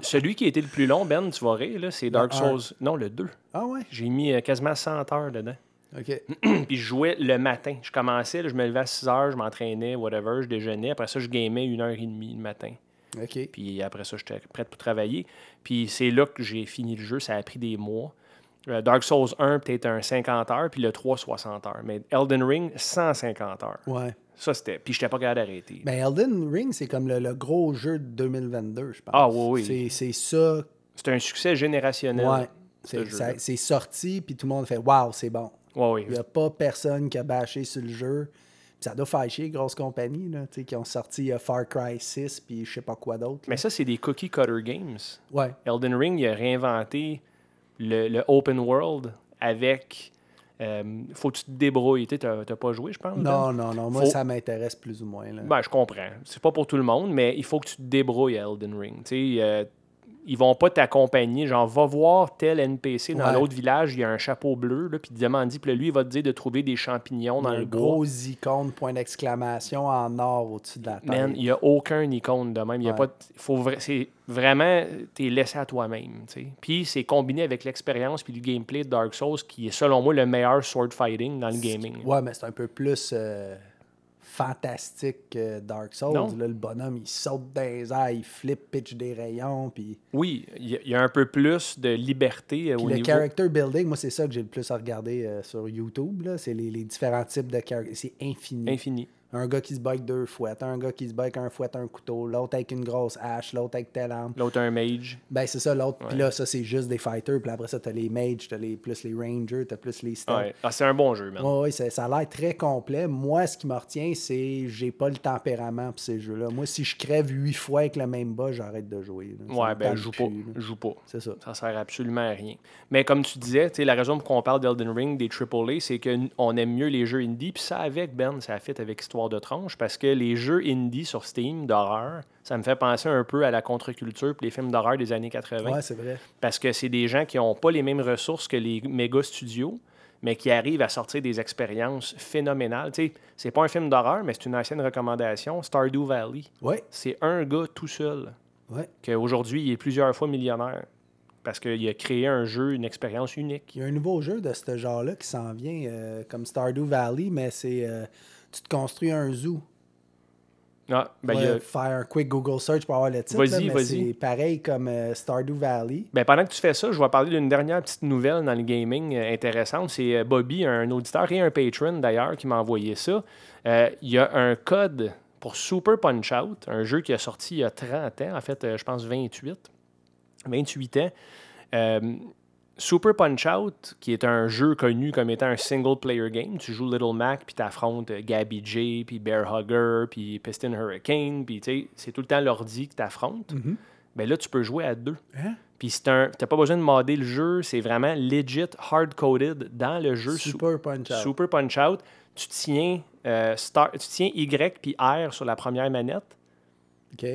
Speaker 1: Celui qui a été le plus long, Ben, tu vas rire, c'est Dark. Souls. Non, le 2.
Speaker 2: Ah ouais?
Speaker 1: J'ai mis euh, quasiment 100 heures dedans.
Speaker 2: OK.
Speaker 1: Puis je jouais le matin. Je commençais, là, je me levais à 6 heures, je m'entraînais, whatever, je déjeunais. Après ça, je gamais une heure et demie le matin. Puis après ça, j'étais prêt pour travailler. Puis c'est là que j'ai fini le jeu. Ça a pris des mois. Euh, Dark Souls 1, peut-être un 50 heures, puis le 3, 60 heures. Mais Elden Ring, 150 heures.
Speaker 2: Ouais.
Speaker 1: Ça, c'était. Puis j'étais pas capable d'arrêter.
Speaker 2: Ben, Elden Ring, c'est comme le, le gros jeu de 2022, je pense.
Speaker 1: Ah, oui, oui.
Speaker 2: C'est- ça.
Speaker 1: C'est un succès générationnel.
Speaker 2: Ouais. c'est sorti, puis tout le monde fait Waouh, c'est bon.
Speaker 1: Ouais, oui.
Speaker 2: Il n'y a pas personne qui a bâché sur le jeu. Ça doit faire chier, grosses compagnies, là, qui ont sorti euh, Far Cry 6, puis je sais pas quoi d'autre.
Speaker 1: Mais ça, c'est des cookie cutter games.
Speaker 2: Ouais.
Speaker 1: Elden Ring, il a réinventé le, le open world avec. euh, faut que tu te débrouilles. Tu n'as pas joué, je pense?
Speaker 2: Non, non, non. Moi,
Speaker 1: Faut-
Speaker 2: ça m'intéresse plus ou moins. Là.
Speaker 1: Ben, je comprends. C'est pas pour tout le monde, mais il faut que tu te débrouilles à Elden Ring. Tu euh, ils vont pas t'accompagner. Genre, va voir tel NPC dans
Speaker 2: Ouais.
Speaker 1: l'autre village, il y a un chapeau bleu, là, puis il demande, puis lui, il va te dire de trouver des champignons dans le bois.
Speaker 2: gros icône, point d'exclamation en or au-dessus de la tête.
Speaker 1: Man, il n'y a aucun icône de même. Il y a
Speaker 2: Ouais.
Speaker 1: pas de- faut vra- c'est vraiment, tu es laissé à toi-même. tu sais. Puis c'est combiné avec l'expérience puis le gameplay de Dark Souls qui est, selon moi, le meilleur sword fighting dans le gaming.
Speaker 2: Ouais, mais c'est un peu plus euh, fantastique que Dark Souls.
Speaker 1: Non.
Speaker 2: Là, le bonhomme, il saute dans les airs, il flippe, pitch des rayons, puis...
Speaker 1: Oui, il y, a- il y a un peu plus de liberté euh, au
Speaker 2: le
Speaker 1: niveau.
Speaker 2: character building, moi, c'est ça que j'ai le plus à regarder euh, sur YouTube. C'est les, les différents types de characters. C'est infini.
Speaker 1: Infini.
Speaker 2: Un gars qui se avec deux fouettes, un gars qui se avec un fouette, un couteau, l'autre avec une grosse hache, l'autre avec telle arme.
Speaker 1: L'autre, un mage.
Speaker 2: Ben, c'est ça, l'autre. Puis là, ça, c'est juste des fighters. Puis après ça, t'as les mages, t'as les, plus les rangers, t'as plus les stealth.
Speaker 1: Ouais. Ah, c'est un bon jeu, man.
Speaker 2: Ouais, ça, a l'air très complet. Moi, ce qui me retient, c'est j'ai pas le tempérament pour ces jeux-là. Moi, si je crève huit fois avec le même bas, j'arrête de jouer. là.
Speaker 1: Ouais, ben, joue
Speaker 2: plus,
Speaker 1: pas.
Speaker 2: là.
Speaker 1: Joue pas.
Speaker 2: C'est ça.
Speaker 1: Ça sert absolument à rien. Mais comme tu disais, la raison pour qu'on parle d'Elden Ring, des AAA, c'est qu'on aime mieux les jeux indie. Puis ça, avec Ben, ça fait avec Histoire de tranche, parce que les jeux indie sur Steam d'horreur, ça me fait penser un peu à la contre-culture puis les films d'horreur des années 80.
Speaker 2: Ouais, c'est vrai.
Speaker 1: Parce que c'est des gens qui n'ont pas les mêmes ressources que les méga studios, mais qui arrivent à sortir des expériences phénoménales. Tu sais, c'est pas un film d'horreur, mais c'est une ancienne recommandation. Stardew Valley.
Speaker 2: Ouais,
Speaker 1: C'est un gars tout seul
Speaker 2: ouais.
Speaker 1: qu'aujourd'hui, il est plusieurs fois millionnaire. Parce qu'il a créé un jeu, une expérience unique.
Speaker 2: Il y a un nouveau jeu de ce genre-là qui s'en vient, euh, comme Stardew Valley, mais c'est. euh, tu te construis un zoo.
Speaker 1: Ah, ben, il a-
Speaker 2: Faire un quick Google search pour avoir le titre.
Speaker 1: Vas-y, vas-y.
Speaker 2: C'est pareil comme euh, Stardew Valley.
Speaker 1: ben, pendant que tu fais ça, je vais parler d'une dernière petite nouvelle dans le gaming euh, intéressante. C'est euh, Bobby, un auditeur et un patron d'ailleurs, qui m'a envoyé ça. Euh, Il y a un code pour Super Punch Out, un jeu qui a sorti il y a 30 ans, en fait, je pense 28. 28 ans. Euh, Super Punch Out, qui est un jeu connu comme étant un single player game, tu joues Little Mac, puis tu affrontes Gabby J, puis Bear Hugger, puis Piston Hurricane, puis tu sais, c'est tout le temps l'ordi que tu affrontes. ben là, tu peux jouer à deux.
Speaker 2: Hein?
Speaker 1: Puis c'est un, t'as pas besoin de modder le jeu, c'est vraiment legit hard-coded dans le jeu.
Speaker 2: Super Punch-Out.
Speaker 1: Super Punch-Out. Tu tiens, euh, start, tu tiens Y puis R sur la première manette.
Speaker 2: OK.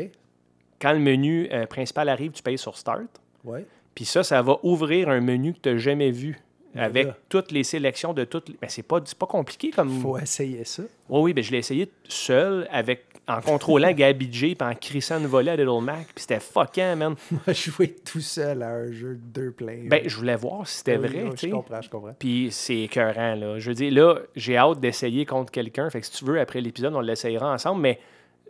Speaker 1: Quand le menu euh, principal arrive, tu payes sur Start.
Speaker 2: Ouais.
Speaker 1: Puis ça, ça va ouvrir un menu que tu n'as jamais vu. Avec
Speaker 2: là.
Speaker 1: toutes les sélections de toutes. les- Mais c'est pas, pas compliqué comme.
Speaker 2: Faut essayer ça.
Speaker 1: Oui, oui, ben je l'ai essayé seul avec, en contrôlant Gabi J puis en crissant une volée à Little Mac. Puis c'était fucking, man.
Speaker 2: Moi, jouer tout seul à un jeu de deux players.
Speaker 1: Ben, je voulais voir si c'était
Speaker 2: Oui,
Speaker 1: vrai,
Speaker 2: oui. Je comprends, je comprends.
Speaker 1: Puis c'est écœurant, là. Je veux dire, là, j'ai hâte d'essayer contre quelqu'un. Fait que si tu veux, après l'épisode, on l'essayera ensemble. Mais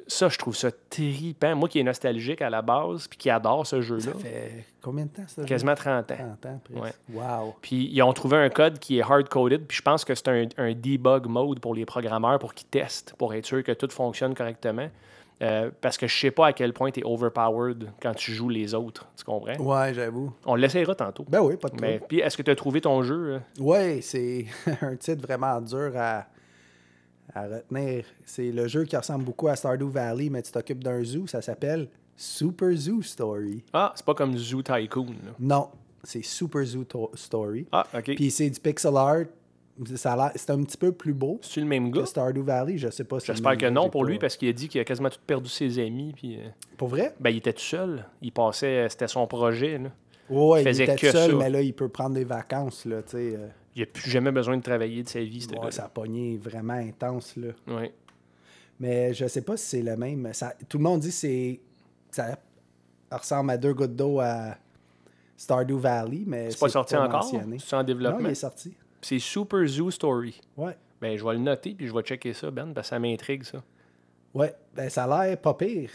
Speaker 1: ça, je trouve ça trippant. Moi qui est nostalgique à la base, puis qui adore ce jeu-là.
Speaker 2: Ça fait combien de temps, ça?
Speaker 1: Quasiment 30 ans.
Speaker 2: 30 ans, presque.
Speaker 1: Ouais.
Speaker 2: Wow.
Speaker 1: Puis ils ont trouvé un code qui est hard-coded. Puis je pense que c'est un, un debug mode pour les programmeurs pour qu'ils testent, pour être sûr que tout fonctionne correctement. Euh, parce que je sais pas à quel point tu es overpowered quand tu joues les autres. Tu comprends?
Speaker 2: Ouais, j'avoue.
Speaker 1: On l'essayera tantôt.
Speaker 2: Ben oui, pas de
Speaker 1: Mais
Speaker 2: trouble.
Speaker 1: puis est-ce que tu as trouvé ton jeu? euh?
Speaker 2: Ouais, c'est un titre vraiment dur à, à retenir. C'est le jeu qui ressemble beaucoup à Stardew Valley, mais tu t'occupes d'un zoo. Ça s'appelle Super Zoo Story.
Speaker 1: Ah, c'est pas comme Zoo Tycoon. là.
Speaker 2: Non, c'est Super Zoo To- Story.
Speaker 1: Ah, OK.
Speaker 2: Puis c'est du pixel art. C'est un petit peu plus beau
Speaker 1: C'est-tu le même gars?
Speaker 2: que Stardew Valley. Je sais pas si c'est
Speaker 1: J'espère que non pour
Speaker 2: pas-
Speaker 1: lui, parce qu'il a dit qu'il a quasiment tout perdu ses amis. Puis, euh,
Speaker 2: Pour vrai?
Speaker 1: ben, il était tout seul. Il passait, c'était son projet. Là.
Speaker 2: Ouais,
Speaker 1: Il
Speaker 2: il,
Speaker 1: faisait
Speaker 2: était
Speaker 1: que
Speaker 2: seul,
Speaker 1: ça.
Speaker 2: mais là, il peut prendre des vacances, là, tu sais. euh,
Speaker 1: Il n'a plus jamais besoin de travailler de sa vie,
Speaker 2: ouais, ça a pogné vraiment intense, là.
Speaker 1: Ouais.
Speaker 2: Mais je sais pas si c'est le même. Ça, tout le monde dit que c'est ça ressemble à deux gouttes d'eau à Stardew Valley, mais
Speaker 1: C'est pas sorti encore?
Speaker 2: mentionné.
Speaker 1: C'est en
Speaker 2: Non,
Speaker 1: développement?
Speaker 2: il est sorti.
Speaker 1: C'est Super Zoo Story.
Speaker 2: Ouais.
Speaker 1: Ben, je vais le noter, puis je vais checker ça, Ben, parce que ça m'intrigue, ça.
Speaker 2: Ouais, ben ça a l'air pas pire.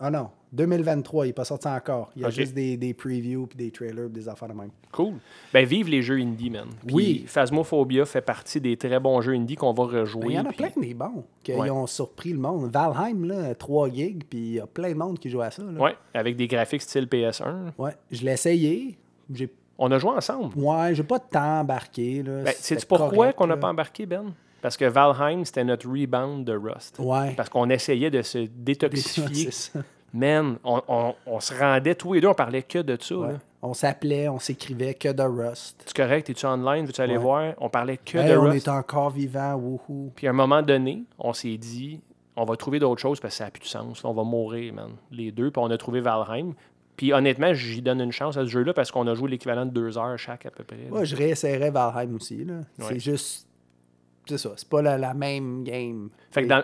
Speaker 2: Ah non, 2023, il est pas sorti encore. Il y a juste des, des previews puis des trailers puis des affaires de même.
Speaker 1: Cool. Ben, vive les jeux indie, man.
Speaker 2: Oui.
Speaker 1: Phasmophobia fait partie des très bons jeux indie qu'on va rejouer.
Speaker 2: Il y en a
Speaker 1: puis-
Speaker 2: plein des bons qui
Speaker 1: Ouais.
Speaker 2: ont surpris le monde. Valheim, là, 3 gigs, puis il y a plein de monde qui joue à ça.
Speaker 1: Ouais, avec des graphiques style PS1.
Speaker 2: Ouais, je l'ai essayé. J'ai
Speaker 1: On a joué ensemble.
Speaker 2: ouais, j'ai pas de temps embarqué. Là.
Speaker 1: Ben, sais-tu pourquoi qu'on n'a pas embarqué, Ben? Parce que Valheim, c'était notre rebound de Rust.
Speaker 2: Ouais.
Speaker 1: Parce qu'on essayait de se détoxifier. Man, on, on- on se rendait tous les deux, on parlait que de ça.
Speaker 2: Ouais.
Speaker 1: là.
Speaker 2: On s'appelait, on s'écrivait que de Rust.
Speaker 1: C'est correct? Es-tu online? Veux-tu aller
Speaker 2: Ouais.
Speaker 1: voir? On parlait que
Speaker 2: Hey,
Speaker 1: de
Speaker 2: on
Speaker 1: Rust.
Speaker 2: est encore vivant, wouhou.
Speaker 1: Puis à un moment donné, on s'est dit, on va trouver d'autres choses parce que ça n'a plus de sens. là. On va mourir, man. Les deux. Puis on a trouvé Valheim. Puis honnêtement, j'y donne une chance à ce jeu-là parce qu'on a joué l'équivalent de deux heures chaque à peu près.
Speaker 2: Moi, je réessayerais Valheim aussi. Là.
Speaker 1: Ouais.
Speaker 2: C'est juste. C'est ça, c'est pas la, la même game.
Speaker 1: Fait que dans-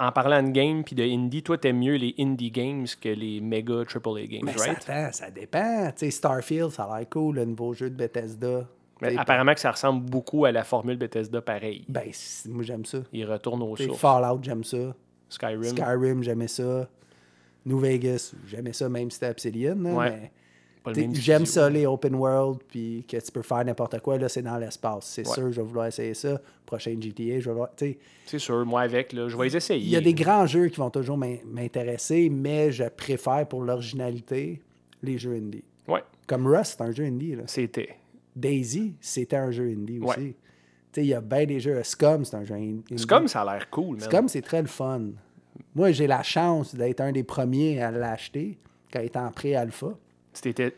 Speaker 1: en parlant de game puis de indie, toi, t'aimes mieux les indie games que les méga AAA games,
Speaker 2: Mais
Speaker 1: right?
Speaker 2: ça, attend, ça dépend. Starfield, ça a l'air cool, le nouveau jeu de Bethesda.
Speaker 1: Mais apparemment que ça ressemble beaucoup à la formule Bethesda pareil.
Speaker 2: Ben, moi, j'aime ça.
Speaker 1: Il retourne aux
Speaker 2: sais,
Speaker 1: sources.
Speaker 2: Fallout, j'aime ça.
Speaker 1: Skyrim.
Speaker 2: Skyrim, j'aimais ça. New Vegas, j'aimais ça, même si c'était Obsidian.
Speaker 1: Ouais.
Speaker 2: mais J'aime ça, les open world, puis que tu peux faire n'importe quoi. Là, c'est dans l'espace. C'est
Speaker 1: Ouais.
Speaker 2: sûr, je vais vouloir essayer ça. Prochain GTA, je vais vouloir.
Speaker 1: C'est sûr, moi avec, là, je vais les essayer.
Speaker 2: Il y a des grands jeux qui vont toujours m'in- m'intéresser, mais je préfère pour l'originalité les jeux indie.
Speaker 1: Ouais,
Speaker 2: Comme Rust, c'est un jeu indie. Là.
Speaker 1: c'était.
Speaker 2: Daisy, c'était un jeu indie
Speaker 1: Ouais.
Speaker 2: aussi. Il y a bien des jeux. Scum, c'est un jeu indie.
Speaker 1: Comme ça a l'air cool, man.
Speaker 2: Scum, c'est très le fun. Moi, j'ai la chance d'être un des premiers à l'acheter quand il était en pré-alpha.
Speaker 1: C'était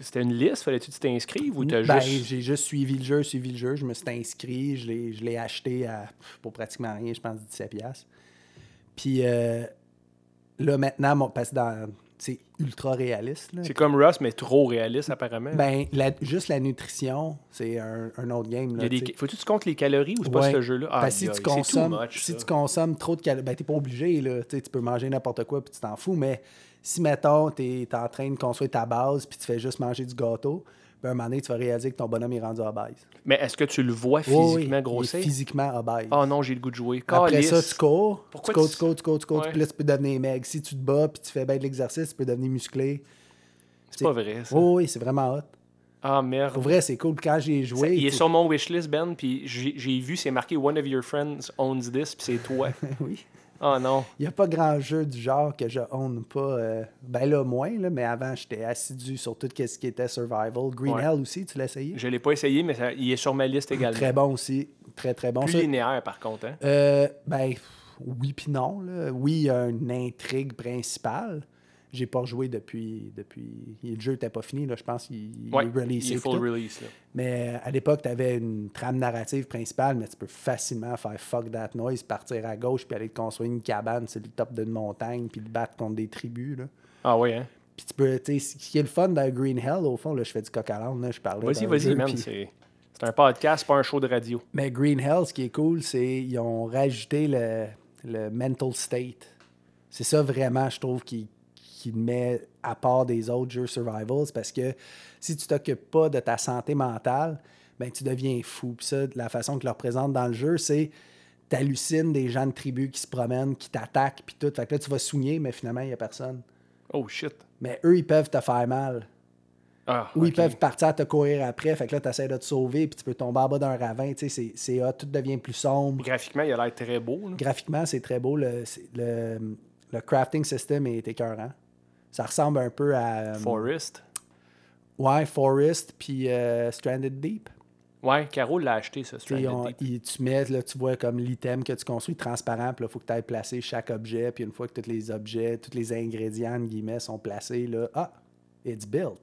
Speaker 1: c'était une liste, fallait-tu que tu t'inscrives ou t'as
Speaker 2: Ben,
Speaker 1: juste.
Speaker 2: J'ai juste suivi le jeu, suivi le jeu. Je me suis inscrit, je l'ai je l'ai acheté à, pour pratiquement rien, je pense 17$. piastres. Puis euh, là, maintenant, mon, parce que dans- c'est ultra réaliste.
Speaker 1: C'est comme Rust, mais trop réaliste, apparemment.
Speaker 2: Ben, la- juste la nutrition, c'est un, un autre game. Là,
Speaker 1: des... Faut-tu que tu comptes les calories ou c'est pas ce jeu-là?
Speaker 2: Ben,
Speaker 1: Aïe,
Speaker 2: si, tu consommes,
Speaker 1: much,
Speaker 2: si tu consommes trop de calories, ben, t'es pas obligé, là. Tu peux manger n'importe quoi puis tu t'en fous, mais si, mettons, t'es es en train de construire ta base puis tu fais juste manger du gâteau, ben, un moment donné, tu vas réaliser que ton bonhomme est rendu obèse.
Speaker 1: Mais est-ce que tu le vois
Speaker 2: Oui, oui,
Speaker 1: physiquement
Speaker 2: il est
Speaker 1: grossir?
Speaker 2: physiquement obèse.
Speaker 1: Oh non, j'ai le goût de jouer.
Speaker 2: Après ça, tu cours,
Speaker 1: Pourquoi
Speaker 2: tu cours,
Speaker 1: tu-
Speaker 2: tu cours, tu cours, tu cours,
Speaker 1: Ouais.
Speaker 2: puis là, tu peux devenir maigre. Si tu te bats puis tu fais bien de l'exercice, tu peux devenir musclé.
Speaker 1: C'est pas vrai, ça.
Speaker 2: Oui, oui, c'est vraiment hot.
Speaker 1: Ah merde.
Speaker 2: Pour vrai, c'est cool. Quand j'ai
Speaker 1: Ça-
Speaker 2: joué...
Speaker 1: il est
Speaker 2: tu-
Speaker 1: sur mon wishlist, Ben, puis j'ai j'ai vu, c'est marqué One of your friends owns this, puis c'est toi.
Speaker 2: oui.
Speaker 1: Oh non.
Speaker 2: Il n'y a pas grand jeu du genre que je own pas. euh, ben là, moins, là, mais avant, j'étais assidu sur tout ce qui était survival. Green
Speaker 1: Ouais.
Speaker 2: Hell aussi, tu l'as essayé?
Speaker 1: Je l'ai pas essayé, mais ça- il est sur ma liste également.
Speaker 2: Très bon aussi. Très, très bon.
Speaker 1: Plus
Speaker 2: Ça,
Speaker 1: linéaire, par contre. Hein?
Speaker 2: euh, ben, oui puis non. Là. Oui, il y a une intrigue principale, J'ai pas rejoué depuis. depuis... Le jeu n'était pas fini, là, je pense
Speaker 1: Ouais,
Speaker 2: est
Speaker 1: il est
Speaker 2: puis
Speaker 1: full release. Là.
Speaker 2: Mais à l'époque, tu avais une trame narrative principale, mais tu peux facilement faire fuck that noise, partir à gauche, puis aller te construire une cabane sur le top d'une montagne, puis te battre contre des tribus. Là.
Speaker 1: Ah oui, hein?
Speaker 2: Puis tu peux, tu sais, ce qui est le fun dans Green Hell, au fond, là, je fais du coq à là, je parlais.
Speaker 1: Vas-y, vas-y, man.
Speaker 2: puis-
Speaker 1: C'est c'est un podcast, pas un show de radio.
Speaker 2: Mais Green Hell, ce qui est cool, c'est qu'ils ont rajouté le, le mental state. C'est ça vraiment, je trouve, qui, qui met à part des autres jeux survivals. c'est Parce que si tu t'occupes pas de ta santé mentale, ben tu deviens fou. Puis ça, la façon qu'ils le représentent dans le jeu, c'est t'hallucines des gens de tribu qui se promènent, qui t'attaquent, puis tout. Fait que là, tu vas soigner, mais finalement, il n'y a personne.
Speaker 1: Oh shit.
Speaker 2: Mais eux, ils peuvent te faire mal.
Speaker 1: Ah,
Speaker 2: Ou ils peuvent partir te courir après. Fait que là, tu essaies de te sauver, puis tu peux tomber en bas d'un ravin. Tu sais, c'est- tout devient plus sombre.
Speaker 1: Graphiquement, il a l'air très beau. là.
Speaker 2: Graphiquement, c'est très beau. Le, le, le crafting system est écœurant. Ça ressemble un peu à. euh,
Speaker 1: Forest.
Speaker 2: Ouais, Forest, puis euh, Stranded Deep.
Speaker 1: Ouais, Caro l'a acheté, ça. Stranded
Speaker 2: on-
Speaker 1: Deep.
Speaker 2: il- tu mets, là, tu vois comme l'item que tu construis transparent, puis là, il faut que tu ailles placer chaque objet, puis une fois que tous les objets, tous les ingrédients, entre guillemets, sont placés, là, ah, it's built.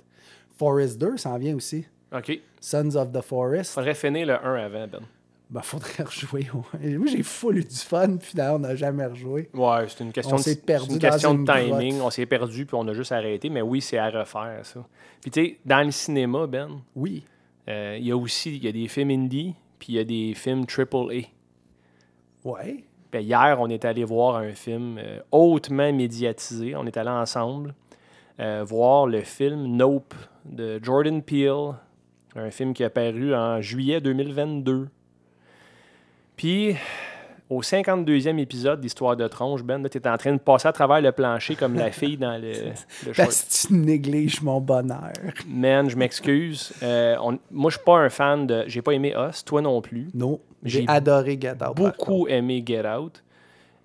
Speaker 2: Forest 2 s'en vient aussi.
Speaker 1: OK.
Speaker 2: Sons of the Forest.
Speaker 1: Faudrait finir le 1 avant, Ben.
Speaker 2: Ben, faudrait rejouer. Moi, j'ai full eu du fun, puis d'ailleurs, on n'a jamais rejoué.
Speaker 1: Ouais, c'est une question,
Speaker 2: On
Speaker 1: de,
Speaker 2: perdu
Speaker 1: une question
Speaker 2: une
Speaker 1: de timing.
Speaker 2: grotte.
Speaker 1: On s'est perdu, puis on a juste arrêté. Mais oui, c'est à refaire, ça. Puis tu sais, dans le cinéma, Ben,
Speaker 2: Oui.
Speaker 1: euh, il y a aussi y a des films indie, puis il y a des films AAA.
Speaker 2: Ouais.
Speaker 1: Ben, hier, on est allé voir un film euh, hautement médiatisé. On est allé ensemble euh, voir le film Nope de Jordan Peele, un film qui est apparu en juillet 2022. Puis, au 52e épisode d'Histoire de tronche, Ben, tu es en train de passer à travers le plancher comme la fille dans le, le.
Speaker 2: Parce que tu négliges mon bonheur.
Speaker 1: Man, je m'excuse. Euh, on- moi, je suis pas un fan de. J'ai pas aimé Us, toi non plus.
Speaker 2: Non. J'ai adoré Get Out.
Speaker 1: beaucoup aimé Get Out.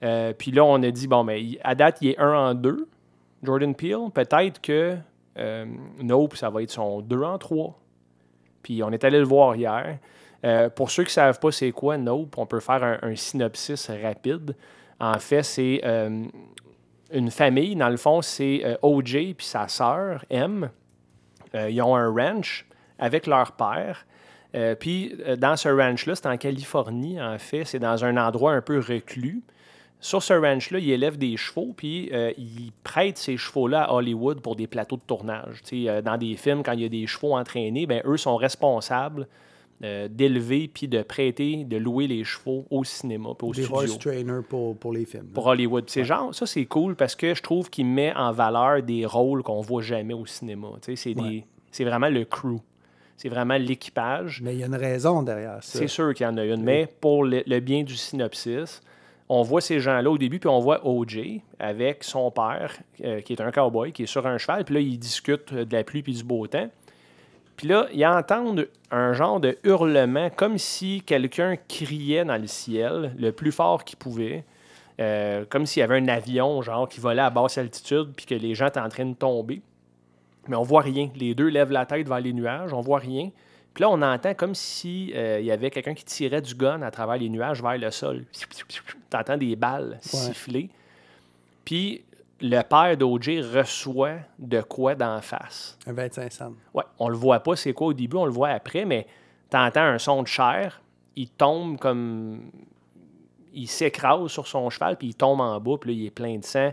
Speaker 1: Euh, puis là, on a dit, bon, mais il- à date, il est un en deux, Jordan Peele. Peut-être que euh, Nope, ça va être son 2 en 3. Puis on est allé le voir hier. Euh, pour ceux qui ne savent pas c'est quoi Nope, on peut faire un, synopsis rapide. En fait, c'est euh, une famille. Dans le fond, c'est euh, OJ puis sa sœur, M. Ils ont un ranch avec leur père. Puis dans ce ranch-là, c'est en Californie, en fait. C'est dans un endroit un peu reclus. Sur ce ranch-là, il élève des chevaux, puis il prête ces chevaux-là à Hollywood pour des plateaux de tournage. Dans des films, quand il y a des chevaux entraînés, ben, eux sont responsables euh, d'élever puis de prêter, de louer les chevaux au cinéma puis au
Speaker 2: Des
Speaker 1: studio
Speaker 2: horse trainers pour, pour les films.
Speaker 1: pour Hollywood. C'est genre, ça c'est cool parce que je trouve qu'il met en valeur des rôles qu'on voit jamais au cinéma. C'est,
Speaker 2: Ouais.
Speaker 1: vraiment le crew. C'est vraiment l'équipage.
Speaker 2: Mais il y a une raison derrière ça.
Speaker 1: C'est sûr qu'il y en a une, mais pour le, le bien du synopsis, on voit ces gens-là au début, puis on voit OJ avec son père, euh, qui est un cowboy, qui est sur un cheval, puis là, ils discutent de la pluie puis du beau temps. Puis là, ils entendent un genre de hurlement, comme si quelqu'un criait dans le ciel, le plus fort qu'il pouvait, euh, comme s'il y avait un avion, genre, qui volait à basse altitude, puis que les gens étaient en train de tomber. Mais on voit rien. Les deux lèvent la tête vers les nuages, on voit rien. Puis là, on entend comme si euh, il y avait quelqu'un qui tirait du gun à travers les nuages vers le sol. T'entends des balles siffler. Puis le père d'OJ reçoit de quoi d'en face?
Speaker 2: Un 25 cents.
Speaker 1: Ouais, on le voit pas, c'est quoi au début, on le voit après, mais t'entends un son de chair, il tombe comme. Il s'écrase sur son cheval, puis il tombe en bas, puis là, il est plein de sang.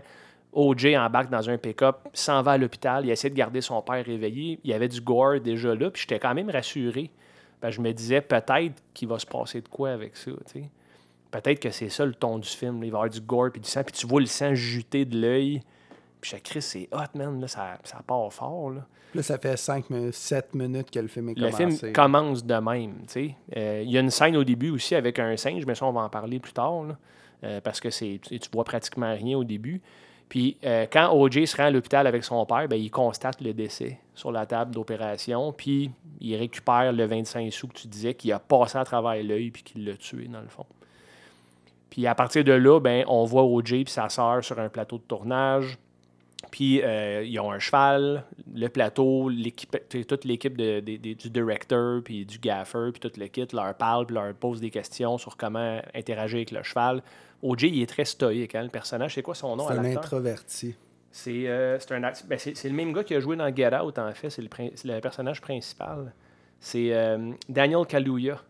Speaker 1: OJ embarque dans un pick-up, s'en va à l'hôpital, il essaie de garder son père réveillé. Il y avait du gore déjà là, puis j'étais quand même rassuré. Ben, je me disais peut-être qu'il va se passer de quoi avec ça, tu sais. Peut-être que c'est ça le ton du film. là. Il va y avoir du gore puis du sang, puis tu vois le sang juter de l'œil. Puis je Chris, c'est hot, man. Là, ça, ça part fort. Là.
Speaker 2: Là, ça fait 5, 7 minutes que le film est
Speaker 1: Le
Speaker 2: commencé.
Speaker 1: film commence de même. Euh, Il y a une scène au début aussi avec un singe, mais ça, on va en parler plus tard. là, euh, parce que c'est, tu tu vois pratiquement rien au début. Puis euh, quand OJ se rend à l'hôpital avec son père, ben, il constate le décès sur la table d'opération. Puis il récupère le 25 sous que tu disais, qu'il a passé à travers l'œil puis qu'il l'a tué, dans le fond. Puis à partir de là, ben, on voit OJ et sa sœur sur un plateau de tournage. Puis euh, ils ont un cheval, le plateau, l'équipe, toute l'équipe de- de- de- du directeur, puis du gaffer, puis tout le kit leur parle, puis leur pose des questions sur comment interagir avec le cheval. OJ, il est très stoïque, hein, le personnage. C'est quoi son nom
Speaker 2: C'est un introverti.
Speaker 1: C'est euh, c'est un ben, c'est le même gars qui a joué dans Get Out, en fait. C'est le, le personnage principal. C'est euh, Daniel Kaluuya.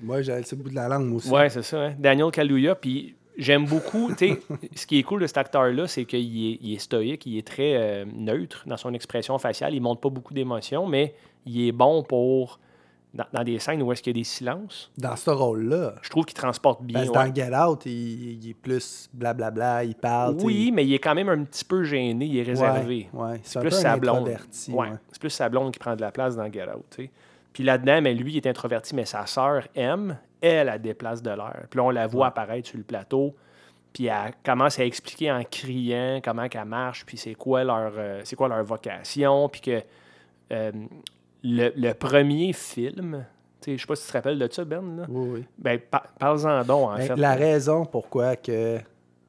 Speaker 2: Moi, j'avais le bout de la langue, aussi.
Speaker 1: Ouais, c'est ça. hein. Daniel Kaluuya. Puis j'aime beaucoup. tu sais, ce qui est cool de cet acteur-là, c'est qu'il est, il est stoïque, il est très euh, neutre dans son expression faciale. Il montre pas beaucoup d'émotions, mais il est bon pour. Dans, dans des scènes où est-ce qu'il y a des silences,
Speaker 2: Dans ce rôle-là.
Speaker 1: je trouve qu'il transporte bien.
Speaker 2: Parce
Speaker 1: ouais.
Speaker 2: dans Get Out, il, il est plus blablabla, il parle.
Speaker 1: Oui, mais il est quand même un petit peu gêné, il est réservé.
Speaker 2: Ouais, ouais. C'est
Speaker 1: plus sa blonde. C'est plus sa blonde qui prend de la place dans Get Out. tu sais. Puis là-dedans, mais lui, il est introverti, mais sa sœur, M, elle, elle déplace de l'air. Puis là, on la voit apparaître sur le plateau. Puis elle commence à expliquer en criant comment qu'elle marche, puis c'est quoi leur, euh, c'est quoi leur vocation. Puis que euh, le, le premier film, tu sais, je sais pas si tu te rappelles de ça, Ben. Là.
Speaker 2: Oui, oui.
Speaker 1: Ben, pa- parle-en donc, en
Speaker 2: Ben,
Speaker 1: fait.
Speaker 2: la raison pourquoi que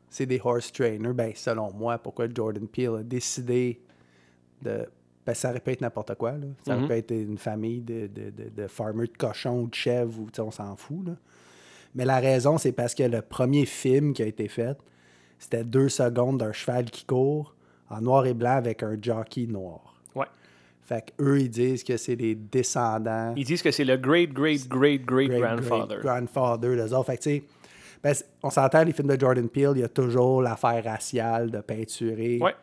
Speaker 2: c'est des horse trainers, ben, selon moi, pourquoi Jordan Peele a décidé de. Ben, ça aurait pu être n'importe quoi. Là. Ça aurait pu être une famille de, de, de, de farmers de cochons ou de chèvres, ou, on s'en fout. Là. Mais la raison, c'est parce que le premier film qui a été fait, c'était deux secondes d'un cheval qui court en noir et blanc avec un jockey noir.
Speaker 1: Ouais.
Speaker 2: Fait qu'eux, ils disent que c'est des descendants.
Speaker 1: Ils disent que c'est le great, great, great, great,
Speaker 2: great,
Speaker 1: grandfather.
Speaker 2: great grandfather, les autres. Fait que, tu sais, ben, on s'entend, les films de Jordan Peele, il y a toujours l'affaire raciale de peinturer.
Speaker 1: Ouais.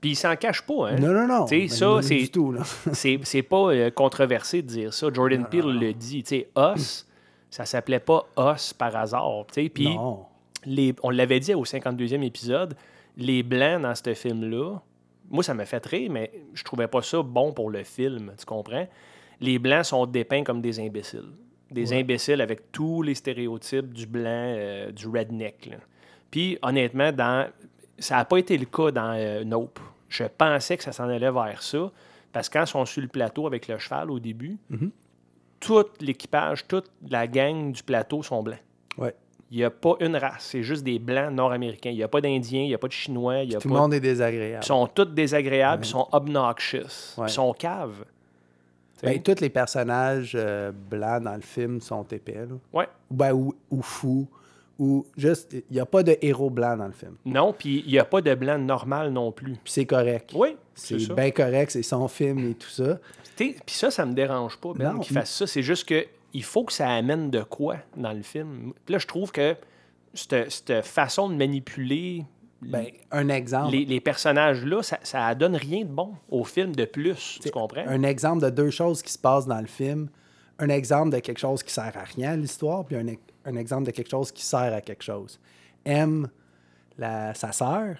Speaker 1: Puis il s'en cache pas, hein?
Speaker 2: Non, non, non. Ben,
Speaker 1: ça, c'est.
Speaker 2: tout,
Speaker 1: c'est pas euh, controversé de dire ça. Jordan Peele le dit. Sais, Us, ça s'appelait pas Us par hasard. Puis les, on l'avait dit au 52e épisode, les blancs dans ce film-là, moi, ça m'a fait rire, mais je trouvais pas ça bon pour le film, tu comprends? Les blancs sont dépeints comme des imbéciles. Des imbéciles avec tous les stéréotypes du blanc, euh, du redneck. là. Puis, honnêtement, dans, ça n'a pas été le cas dans euh, Nope. Je pensais que ça s'en allait vers ça, parce que quand ils sont sur le plateau avec le cheval au début, tout l'équipage, toute la gang du plateau sont blancs.
Speaker 2: Ouais.
Speaker 1: Il n'y a pas une race, c'est juste des blancs nord-américains. Il n'y a pas d'Indiens, il n'y a pas de Chinois, y a
Speaker 2: Tout
Speaker 1: pas...
Speaker 2: le monde est désagréable.
Speaker 1: Ils sont tous désagréables, ils sont obnoxious,
Speaker 2: Ouais.
Speaker 1: ils sont caves.
Speaker 2: Ben, tous les personnages euh, blancs dans le film sont épais. Là.
Speaker 1: Ouais.
Speaker 2: Ou, ben, ou, ou fous. Ou juste, il n'y a pas de héros blanc dans le film.
Speaker 1: Non, puis il n'y a pas de blanc normal non plus.
Speaker 2: Puis c'est correct.
Speaker 1: Oui, c'est
Speaker 2: bien correct, c'est son film et tout ça.
Speaker 1: Puis ça, ça me dérange pas, Ben, qu'il fasse ça. C'est juste que il faut que ça amène de quoi dans le film. Puis là, je trouve que cette, cette façon de manipuler
Speaker 2: Ben, un exemple.
Speaker 1: les, les personnages-là, ça, ça donne rien de bon au film de plus. Tu comprends?
Speaker 2: un exemple de deux choses qui se passent dans le film. Un exemple de quelque chose qui sert à rien à l'histoire, puis un, e- un exemple de quelque chose qui sert à quelque chose. M, la, sa sœur,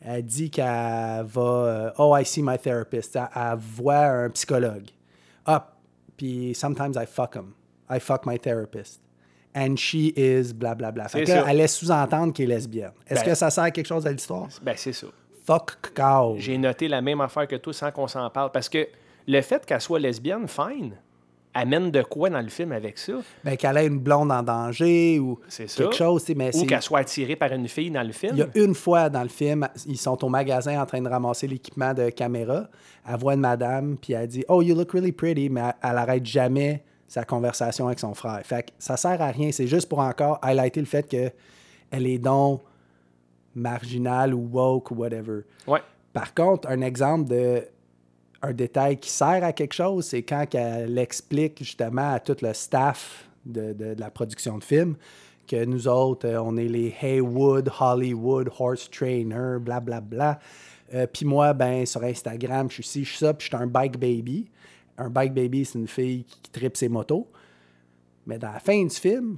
Speaker 2: elle dit qu'elle va. euh, oh, I see my therapist. Elle, elle voit un psychologue. Ah, puis sometimes I fuck him. I fuck my therapist. And she is blablabla. Fait que là, elle laisse sous-entendre qu'elle est lesbienne. Est-ce
Speaker 1: Ben-
Speaker 2: que ça sert à quelque chose à l'histoire?
Speaker 1: Ben, c'est ça.
Speaker 2: Fuck cow.
Speaker 1: J'ai noté la même affaire que toi sans qu'on s'en parle. Parce que le fait qu'elle soit lesbienne, fine, amène de quoi dans le film avec ça?
Speaker 2: Ben, qu'elle ait une blonde en danger ou quelque chose. Mais
Speaker 1: Ou qu'elle soit attirée par une fille dans le film?
Speaker 2: Il y a une fois dans le film, ils sont au magasin en train de ramasser l'équipement de caméra. Elle voit une madame, puis elle dit Oh, you look really pretty, mais elle, elle arrête jamais sa conversation avec son frère. Fait que ça sert à rien. C'est juste pour encore highlighter le fait qu'elle est donc marginale ou woke ou whatever.
Speaker 1: Ouais.
Speaker 2: Par contre, un exemple de un détail qui sert à quelque chose, c'est quand elle explique justement à tout le staff de, de- de la production de film que nous autres, euh, on est les Haywood, Hollywood, Horse Trainer, blablabla. Bla, bla. puis moi, ben, sur Instagram, je suis ci, je suis ça, puis je suis un bike baby. Un bike baby, c'est une fille qui, qui tripe ses motos. Mais dans la fin du film,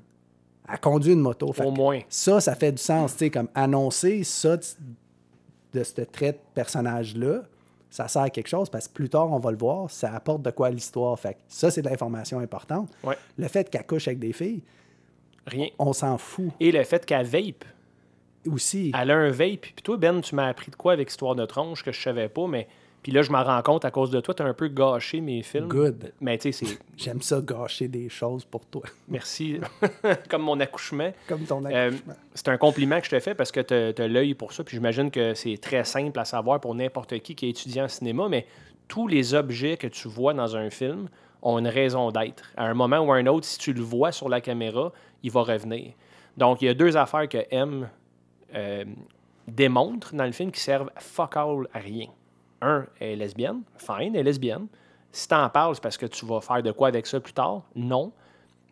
Speaker 2: elle conduit une moto.
Speaker 1: Au moins.
Speaker 2: Ça, ça fait du sens, tu sais, comme annoncer ça de, de ce trait de personnage-là, ça sert à quelque chose parce que plus tard, on va le voir, ça apporte de quoi à l'histoire. Fait que ça, c'est de l'information importante.
Speaker 1: Ouais.
Speaker 2: Le fait qu'elle couche avec des filles,
Speaker 1: Rien.
Speaker 2: on s'en fout
Speaker 1: Et le fait qu'elle vape.
Speaker 2: aussi.
Speaker 1: Elle a un vape. Puis toi, Ben, tu m'as appris de quoi avec Histoire de tronche que je savais pas, mais. Puis là, je m'en rends compte à cause de toi, tu as un peu gâché mes films.
Speaker 2: Good.
Speaker 1: Mais tu sais, c'est.
Speaker 2: J'aime ça gâcher des choses pour toi,
Speaker 1: Merci. Comme mon accouchement.
Speaker 2: comme ton
Speaker 1: Euh,
Speaker 2: accouchement.
Speaker 1: c'est un compliment que je te fais parce que tu as, l'œil pour ça. Puis j'imagine que c'est très simple à savoir pour n'importe qui qui est étudiant en cinéma, mais tous les objets que tu vois dans un film ont une raison d'être. À un moment ou à un autre, si tu le vois sur la caméra, il va revenir. Donc, il y a deux affaires que M euh, démontrent dans le film qu'ils servent fuck all à rien. Un, elle est lesbienne. Fine, elle est lesbienne. Si t'en parles, c'est parce que tu vas faire de quoi avec ça plus tard? Non.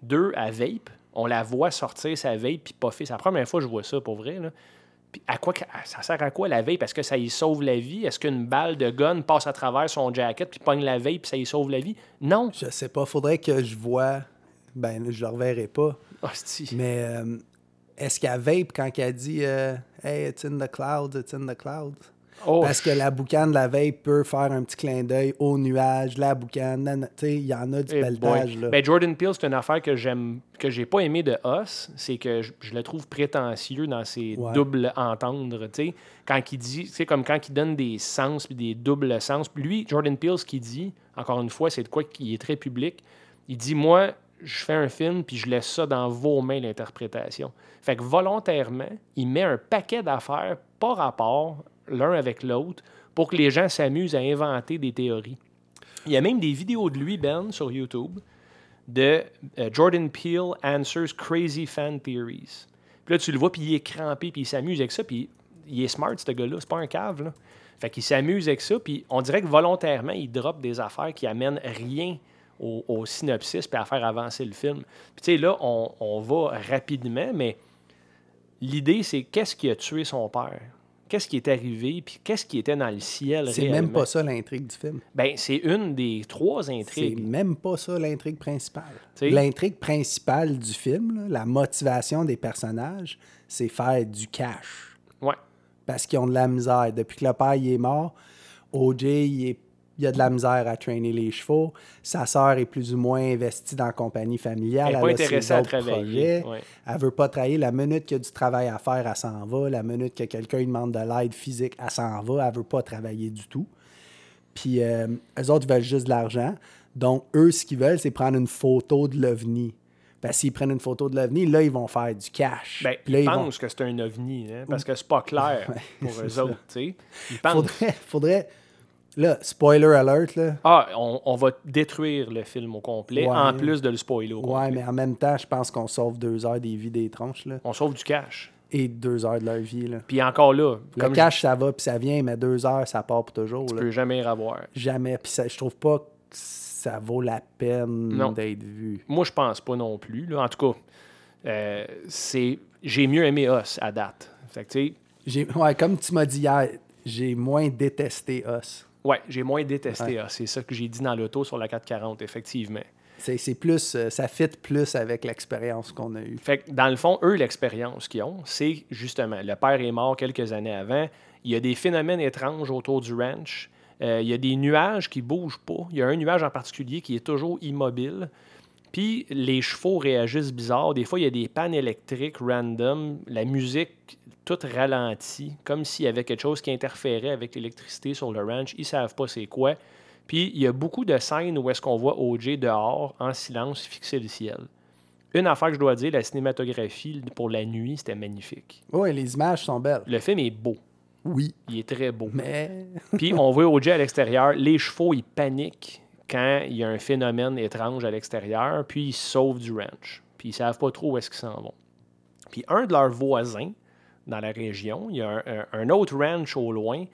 Speaker 1: Deux, elle vape. On la voit sortir sa vape puis puffer. C'est la première fois que je vois ça, pour vrai. Là. Puis à quoi, ça sert à quoi la vape? Est-ce que ça y sauve la vie? Est-ce qu'une balle de gun passe à travers son jacket puis pogne la vape puis ça y sauve la vie? Non.
Speaker 2: Je sais pas, faudrait que je vois. Ben, je le reverrai pas.
Speaker 1: Hostie.
Speaker 2: Mais euh, est-ce qu'elle vape quand elle dit euh, Hey, it's in the clouds, it's in the clouds?
Speaker 1: Oh,
Speaker 2: Parce que la boucane de la vape peut faire un petit clin d'œil au nuage, la boucane, tu sais, il y en a du
Speaker 1: Eh
Speaker 2: pelletage.
Speaker 1: boy.
Speaker 2: là.
Speaker 1: Ben, Jordan Peele, c'est une affaire que j'aime, que j'ai pas aimé de Us, c'est que je, je le trouve prétentieux dans ses
Speaker 2: Ouais.
Speaker 1: doubles entendre, tu sais. Quand il dit, c'est comme quand il donne des sens puis des doubles sens. Lui, Jordan Peele, ce qu'il dit, encore une fois, c'est de quoi qui est très public. Il dit, moi, je fais un film puis je laisse ça dans vos mains, l'interprétation. Fait que volontairement, il met un paquet d'affaires pas rapport l'un avec l'autre pour que les gens s'amusent à inventer des théories. Il y a même des vidéos de lui, Ben, sur YouTube, de euh, Jordan Peele Answers Crazy Fan Theories. Puis là, tu le vois, puis il est crampé, puis il s'amuse avec ça, puis il est smart, ce gars-là. C'est pas un cave, là. Fait qu'il s'amuse avec ça, puis on dirait que volontairement, il drop des affaires qui amènent rien au, synopsis, puis à faire avancer le film. Puis tu sais, là, on va rapidement, mais l'idée, c'est qu'est-ce qui a tué son père? Qu'est-ce qui est arrivé, puis qu'est-ce qui était dans le ciel
Speaker 2: C'est même pas ça l'intrigue du film.
Speaker 1: Ben, c'est une des trois
Speaker 2: C'est
Speaker 1: intrigues.
Speaker 2: même pas ça l'intrigue principale. L'intrigue principale du film, là, la motivation des personnages, c'est faire du cash.
Speaker 1: Ouais.
Speaker 2: Parce qu'ils ont de la misère. Depuis que le père il est mort, OJ, il, est- il a de la misère à traîner les chevaux. Sa sœur est plus ou moins investie dans la compagnie familiale.
Speaker 1: Elle est pas intéressée à travailler, ouais.
Speaker 2: Elle veut pas travailler. La minute qu'il y a du travail à faire, elle s'en va. La minute que quelqu'un demande de l'aide physique, elle s'en va. Elle veut pas travailler du tout. Puis euh, eux autres veulent juste de l'argent. Donc, eux, ce qu'ils veulent, c'est prendre une photo de l'OVNI. Parce s'ils prennent une photo de l'OVNI, là, ils vont faire du cash.
Speaker 1: Ben,
Speaker 2: là,
Speaker 1: ils
Speaker 2: ils vont-
Speaker 1: pensent que c'est un ovni, hein, parce que c'est pas clair pour eux
Speaker 2: ça.
Speaker 1: autres. Ils pensent,
Speaker 2: Faudrait, faudrait. Là, spoiler alert, là.
Speaker 1: ah, on, on va détruire le film au complet,
Speaker 2: Ouais.
Speaker 1: en plus de le spoiler au
Speaker 2: Ouais,
Speaker 1: complet.
Speaker 2: mais en même temps, je pense qu'on sauve deux heures des vies des tronches, là.
Speaker 1: On sauve du cash.
Speaker 2: Et deux heures de leur vie, là.
Speaker 1: Puis encore là,
Speaker 2: Le
Speaker 1: comme
Speaker 2: cash, ça va, puis ça vient, mais deux heures, ça part pour toujours,
Speaker 1: je
Speaker 2: là.
Speaker 1: peux jamais y revoir.
Speaker 2: Jamais. Puis ça- je trouve pas que ça vaut la peine d'être vu.
Speaker 1: Moi, je pense pas non plus. là. En tout cas, euh, c'est j'ai mieux aimé Us à date. Fait que, tu sais,
Speaker 2: J'ai, ouais, comme tu m'as dit hier, j'ai moins détesté Us.
Speaker 1: Ouais, j'ai moins détesté
Speaker 2: Ouais.
Speaker 1: Us. C'est ça que j'ai dit dans l'auto sur la 440, effectivement.
Speaker 2: C'est, c'est plus, euh, ça fit plus avec l'expérience qu'on a eue.
Speaker 1: Fait que dans le fond, eux, l'expérience qu'ils ont, c'est justement, le père est mort quelques années avant, il y a des phénomènes étranges autour du ranch, Euh, il y a des nuages qui bougent pas, il y a un nuage en particulier qui est toujours immobile, puis les chevaux réagissent bizarre, des fois il y a des pannes électriques random, la musique toute ralentie, comme s'il y avait quelque chose qui interférait avec l'électricité sur le ranch, ils savent pas c'est quoi. Puis il y a beaucoup de scènes où est-ce qu'on voit OJ dehors, en silence, fixer le ciel. Une affaire que je dois dire, la cinématographie pour la nuit, c'était magnifique.
Speaker 2: Oui, les images sont belles.
Speaker 1: Le film est beau.
Speaker 2: Oui,
Speaker 1: Il est très beau.
Speaker 2: mais
Speaker 1: Puis on voit OJ à l'extérieur. Les chevaux, ils paniquent quand il y a un phénomène étrange à l'extérieur. Puis ils sauvent du ranch. Puis ils savent pas trop où est-ce qu'ils s'en vont. Puis un de leurs voisins dans la région, il y a un, autre ranch au loin.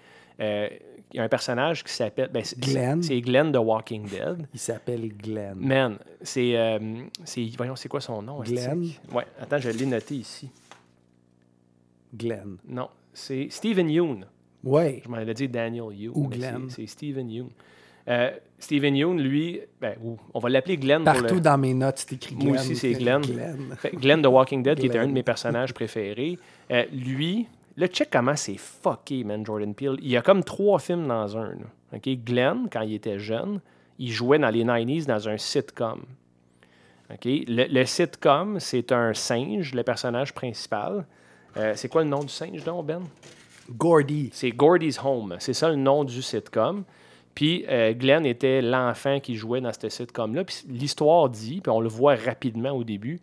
Speaker 1: euh, il y a un personnage qui s'appelle... ben, c'est-
Speaker 2: Glenn.
Speaker 1: C'est Glenn de Walking Dead.
Speaker 2: il s'appelle Glenn.
Speaker 1: Man, c'est. euh, voyons, c'est quoi son nom?
Speaker 2: Glenn?
Speaker 1: Ouais, attends, je l'ai noté ici.
Speaker 2: Glenn.
Speaker 1: Non, c'est Stephen Yoon.
Speaker 2: Oui,
Speaker 1: Je m'en allais dire Daniel Yoon.
Speaker 2: Ou Glenn.
Speaker 1: c'est- C'est Stephen Yoon. Euh, Stephen Yoon, lui, ben, on va l'appeler Glenn pour
Speaker 2: partout
Speaker 1: le.
Speaker 2: dans mes notes, c'est écrit Glenn.
Speaker 1: Moi aussi, c'est Glenn.
Speaker 2: Glenn.
Speaker 1: Glenn de Walking Dead, qui était un de mes personnages préférés. Euh, lui, le check comment c'est fucké, man, Jordan Peele. Il y a comme trois films dans un. Glenn, quand il était jeune, il jouait dans les 90s dans un sitcom. Le sitcom, c'est un singe, le personnage principal. Euh, c'est quoi le nom du singe, donc, Ben?
Speaker 2: Gordy.
Speaker 1: C'est Gordy's Home. C'est ça le nom du sitcom. Puis euh, Glenn était l'enfant qui jouait dans ce sitcom-là. Puis l'histoire dit, puis on le voit rapidement au début,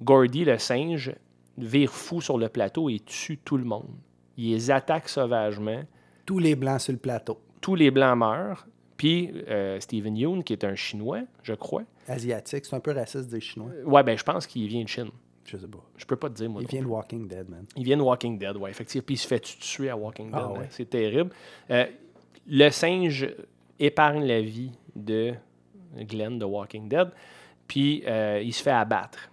Speaker 1: Gordy, le singe, vire fou sur le plateau et tue tout le monde. Il les attaque sauvagement.
Speaker 2: Tous les blancs sur le plateau.
Speaker 1: Tous les Blancs meurent. Puis euh, Stephen Yoon, qui est un Chinois, je crois.
Speaker 2: Asiatique, c'est un peu raciste des Chinois.
Speaker 1: Ouais, ben je pense qu'il vient de Chine.
Speaker 2: Je sais pas.
Speaker 1: Je peux pas te dire, moi.
Speaker 2: Il vient de Walking Dead, man.
Speaker 1: Il vient de Walking Dead, ouais, effectivement. Puis il se fait tuer à Walking Dead.
Speaker 2: Ah,
Speaker 1: hein.
Speaker 2: ouais.
Speaker 1: C'est terrible. Euh, le singe épargne la vie de Glenn de Walking Dead, puis euh, il se fait abattre.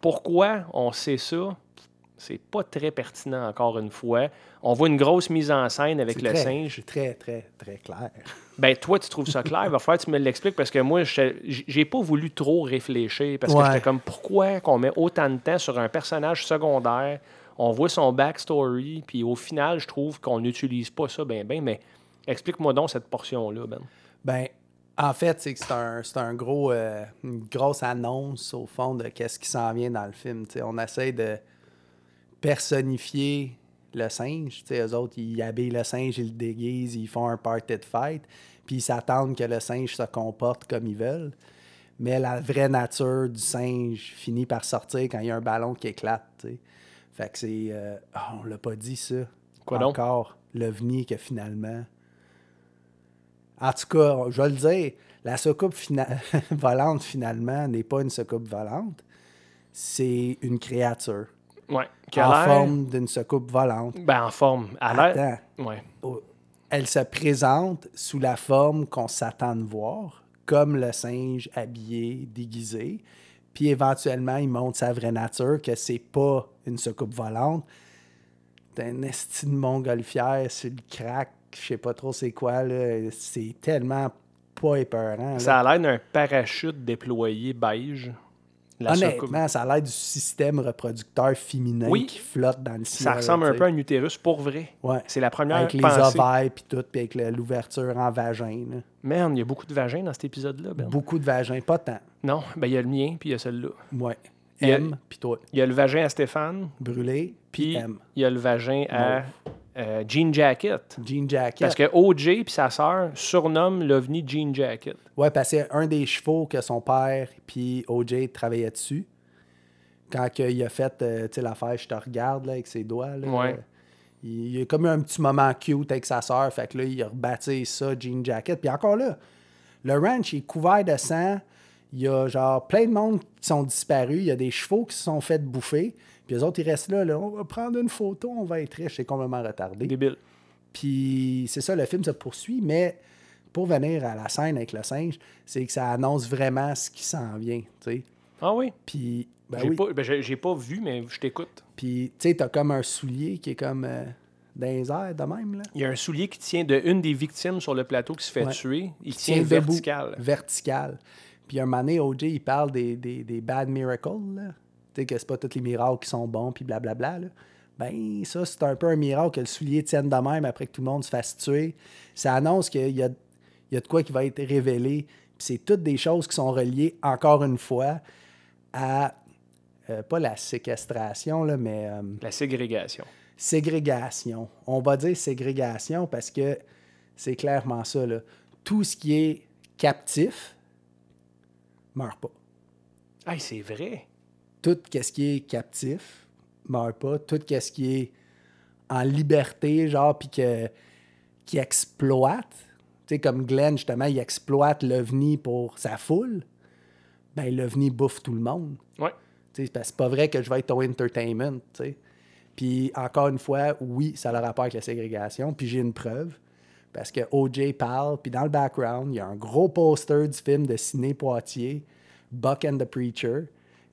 Speaker 1: Pourquoi on sait ça? C'est pas très pertinent, encore une fois. On voit une grosse mise en scène avec le
Speaker 2: très-
Speaker 1: singe.
Speaker 2: c'est Très, très, très clair.
Speaker 1: Ben, toi, tu trouves ça clair? Il va falloir que tu me l'expliques parce que moi, j'ai pas voulu trop réfléchir parce que j'étais comme, pourquoi qu'on met autant de temps sur un personnage secondaire? On voit son backstory, puis au final, je trouve qu'on n'utilise pas ça ben ben, mais explique-moi donc cette portion-là, Ben.
Speaker 2: Ben, en fait, c'est que c'est un, gros, euh, une grosse annonce au fond de qu'est-ce qui s'en vient dans le film. On essaie de personnifier le singe. Tu sais, eux autres, ils habillent le singe, ils le déguisent, ils font un party de fête, puis ils s'attendent que le singe se comporte comme ils veulent. Mais la vraie nature du singe finit par sortir quand il y a un ballon qui éclate. tu sais. Fait que c'est. euh, ah, on l'a pas dit ça.
Speaker 1: Quoi donc?
Speaker 2: Encore. L'OVNI que finalement. En tout cas, je vais le dire, la soucoupe fina- volante, finalement, n'est pas une soucoupe volante. C'est une créature.
Speaker 1: Ouais. Qui a
Speaker 2: En forme d'une soucoupe volante.
Speaker 1: Ben, en forme. À l'air. Ouais.
Speaker 2: au- elle se présente sous la forme qu'on s'attend de voir, comme le singe habillé, déguisé. Puis éventuellement, il montre sa vraie nature, que c'est pas une soucoupe volante. C'est un esti de montgolfière sur le crack, je sais pas trop c'est quoi, là. C'est tellement pas épeurant. là.
Speaker 1: Ça a l'air d'un parachute déployé beige. La.
Speaker 2: Honnêtement, ça a l'air du système reproducteur féminin
Speaker 1: Oui.
Speaker 2: qui flotte dans le ciel.
Speaker 1: Ça ressemble un peu à un utérus pour vrai.
Speaker 2: Ouais.
Speaker 1: C'est la première
Speaker 2: Avec les ovaires puis tout, puis avec l'ouverture en vagin. là.
Speaker 1: Man, il y a beaucoup de vagins dans cet épisode-là, Ben.
Speaker 2: Beaucoup de vagins, pas tant.
Speaker 1: Non, ben il y a le mien, puis il y a celui-là.
Speaker 2: Ouais. M, puis toi.
Speaker 1: Il y a le vagin à Stéphane,
Speaker 2: Brûlé, puis
Speaker 1: puis
Speaker 2: M.
Speaker 1: il y a le vagin à euh, Jean Jacket.
Speaker 2: Jean Jacket.
Speaker 1: Parce que OJ puis sa sœur surnomment l'OVNI Jean Jacket.
Speaker 2: Ouais, parce que c'est un des chevaux que son père puis OJ travaillaient dessus. Quand il a fait euh, l'affaire Je te regarde là, avec ses doigts. Là,
Speaker 1: Ouais.
Speaker 2: euh, il, il y a comme eu un petit moment cute avec sa sœur. Fait que là, il a rebaptisé ça Jean Jacket. Puis encore là, le ranch est couvert de sang. Il y a genre plein de monde qui sont disparus. Il y a des chevaux qui se sont fait bouffer. Puis les autres, ils restent là, là. On va prendre une photo, on va être riche. C'est complètement retardé.
Speaker 1: Débile.
Speaker 2: Puis c'est ça, le film se poursuit, mais pour venir à la scène avec le singe, c'est que ça annonce vraiment ce qui s'en vient.
Speaker 1: Ah oui?
Speaker 2: Puis, ben
Speaker 1: j'ai,
Speaker 2: oui.
Speaker 1: pas, ben, j'ai, pas vu, mais je t'écoute.
Speaker 2: Puis, tu sais, t'as comme un soulier qui est comme euh, dans les airs de même, là.
Speaker 1: Il y a un soulier qui tient de une des victimes sur le plateau qui se fait
Speaker 2: Ouais.
Speaker 1: tuer. Il
Speaker 2: Qui
Speaker 1: tient, vertical.
Speaker 2: Vertical. Puis un moment donné, OJ, il parle des, des, des bad miracles, là. Sais, que c'est pas tous les miracles qui sont bons, puis blablabla, là. Ben, ça, c'est un peu un miracle que le soulier tienne de même après que tout le monde se fasse tuer. Ça annonce qu'il y a, il y a de quoi qui va être révélé. Puis c'est toutes des choses qui sont reliées, encore une fois, à, euh, pas la séquestration, là, mais... euh,
Speaker 1: La ségrégation.
Speaker 2: ségrégation. On va dire ségrégation parce que c'est clairement ça. Là. Tout ce qui est captif meurt pas.
Speaker 1: Ah, c'est vrai.
Speaker 2: Tout ce qui est captif meurt pas. Tout ce qui est en liberté, genre, puis que, qui exploite. Tu sais, comme Glenn, justement, il exploite l'OVNI pour sa foule. Ben, l'OVNI bouffe tout le monde.
Speaker 1: Ouais.
Speaker 2: Tu sais, parce que c'est pas vrai que je vais être au entertainment, tu sais. Puis encore une fois, oui, ça a le rapport avec la ségrégation. Puis j'ai une preuve. Parce que OJ parle, puis dans le background, il y a un gros poster du film de Ciné Poitier, Buck and the Preacher,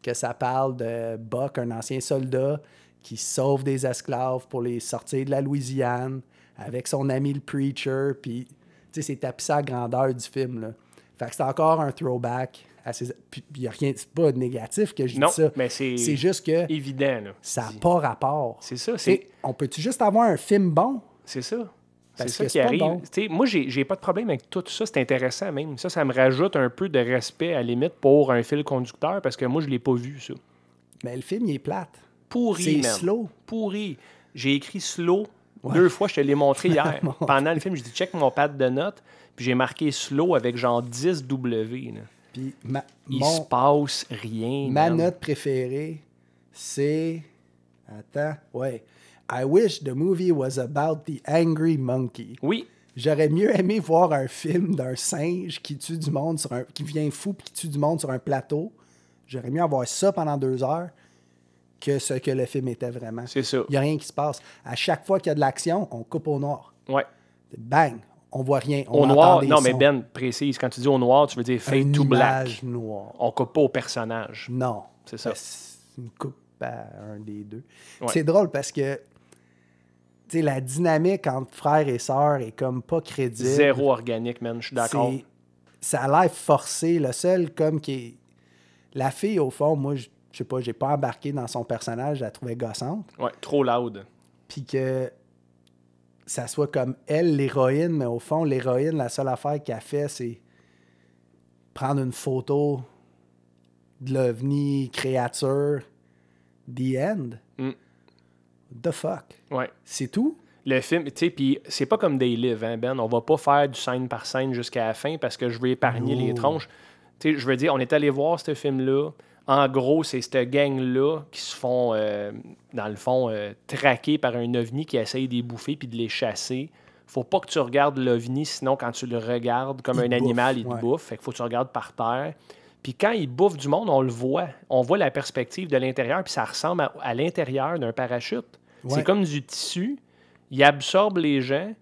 Speaker 2: que ça parle de Buck, un ancien soldat qui sauve des esclaves pour les sortir de la Louisiane avec son ami le Preacher. Puis, tu sais, c'est tapissé à la grandeur du film, là. Fait que c'est encore un throwback. À ces... Puis il n'y a rien, c'est pas négatif que je
Speaker 1: Non,
Speaker 2: dis ça.
Speaker 1: mais c'est-
Speaker 2: C'est juste que
Speaker 1: Évident, là.
Speaker 2: ça n'a pas rapport.
Speaker 1: C'est ça, c'est-
Speaker 2: On peut-tu juste avoir un film bon?
Speaker 1: C'est ça. C'est ça qui arrive.
Speaker 2: bon.
Speaker 1: Moi, j'ai, pas de problème avec tout ça. C'est intéressant même. Ça, ça me rajoute un peu de respect à la limite pour un fil conducteur parce que moi, je l'ai pas vu, ça.
Speaker 2: Mais le film, il est plate.
Speaker 1: Pourri,
Speaker 2: C'est slow.
Speaker 1: Pourri. J'ai écrit slow deux fois. Je te l'ai montré hier. Pendant le film, j'ai dit check mon pad de notes. Puis j'ai marqué slow avec genre 10 W. là.
Speaker 2: Puis ma,
Speaker 1: Il
Speaker 2: mon-
Speaker 1: se passe rien.
Speaker 2: ma
Speaker 1: man.
Speaker 2: note préférée, c'est... Attends, ouais. I wish the movie was about the angry monkey.
Speaker 1: Oui.
Speaker 2: J'aurais mieux aimé voir un film d'un singe qui tue du monde sur un... qui vient fou puis qui tue du monde sur un plateau. J'aurais mieux avoir ça pendant deux heures que ce que le film était vraiment.
Speaker 1: C'est ça.
Speaker 2: Il n'y a rien qui se passe. À chaque fois qu'il y a de l'action, on coupe au noir.
Speaker 1: Ouais.
Speaker 2: Bang! On voit rien. On
Speaker 1: Au noir,
Speaker 2: des
Speaker 1: non, mais. Ben, précise, quand tu dis au noir, tu veux dire fade to black.
Speaker 2: noire.
Speaker 1: On coupe pas au personnage.
Speaker 2: Non.
Speaker 1: C'est ça.
Speaker 2: C'est une coupe à un des deux.
Speaker 1: Ouais.
Speaker 2: C'est drôle parce que la dynamique entre frères et sœurs est comme pas crédible.
Speaker 1: Zéro organique, man, je suis d'accord.
Speaker 2: Ça a l'air forcé. Le seul comme qui est. La fille, au fond, moi, je je sais pas, j'ai pas embarqué dans son personnage, je la trouvais gossante.
Speaker 1: Ouais, trop loud.
Speaker 2: Puis que ça soit comme elle, l'héroïne, mais au fond, l'héroïne, la seule affaire qu'elle fait, c'est prendre une photo de l'ovni créature, the end.
Speaker 1: Mm.
Speaker 2: The fuck?
Speaker 1: Ouais.
Speaker 2: C'est tout?
Speaker 1: Le film, tu sais, puis c'est pas comme They Live, hein, Ben. On va pas faire du scène par scène jusqu'à la fin parce que je veux épargner les tronches. Tu sais, je veux dire, on est allé voir ce film-là. En gros, c'est cette gang-là qui se font, euh, dans le fond, euh, traquer par un ovni qui essaye de les bouffer puis de les chasser. Faut pas que tu regardes l'ovni, sinon, quand tu le regardes comme
Speaker 2: Il
Speaker 1: un animal, il te bouffe. Fait qu'il faut que tu regardes par terre. Puis quand il bouffe du monde, on le voit. On voit la perspective de l'intérieur, puis ça ressemble à, à l'intérieur d'un parachute. C'est comme du tissu. Il absorbe les gens,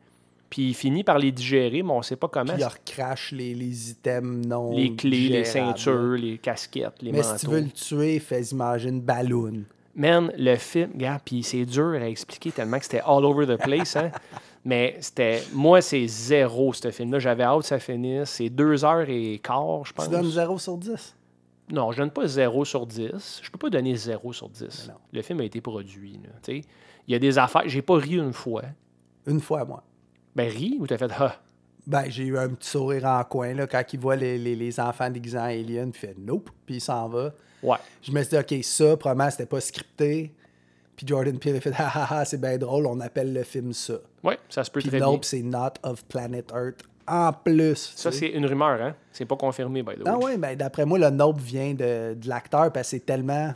Speaker 1: puis il finit par les digérer, mais on sait pas comment.
Speaker 2: Puis il recrache les, les items non
Speaker 1: Les clés, les ceintures, les casquettes, les
Speaker 2: Mais
Speaker 1: manteaux.
Speaker 2: si tu veux le tuer, fais imaginer une.
Speaker 1: Man, le film, gars, puis c'est dur à expliquer tellement que c'était all over the place, hein. Mais c'était. Moi, c'est zéro, ce film-là. J'avais hâte que ça finisse. C'est deux heures et quart, je pense.
Speaker 2: Tu donnes 0 sur 10?
Speaker 1: Non, je donne pas 0 sur 10. Je peux pas donner 0 sur 10.
Speaker 2: Mais non.
Speaker 1: Le film a été produit. là, tu sais. Il y a des affaires. J'ai pas ri une fois.
Speaker 2: Une fois, moi.
Speaker 1: Ben, ri ou t'as fait Ah,
Speaker 2: Ben, j'ai eu un petit sourire en coin là, quand il voit les, les, les enfants déguisés en alien, puis il fait nope, puis il s'en va.
Speaker 1: ouais.
Speaker 2: Je me suis dit, OK, ça, probablement, c'était pas scripté. Puis Jordan Peele a fait, ah ah ah, c'est bien drôle, on appelle le film ça.
Speaker 1: Ouais, ça se peut
Speaker 2: Puis
Speaker 1: très bien.
Speaker 2: Nope, c'est Not of Planet Earth en plus.
Speaker 1: Ça, c'est une rumeur, hein? C'est pas confirmé, by the way.
Speaker 2: Ah ouais, ben d'après moi, le Nope vient de, de l'acteur parce que c'est tellement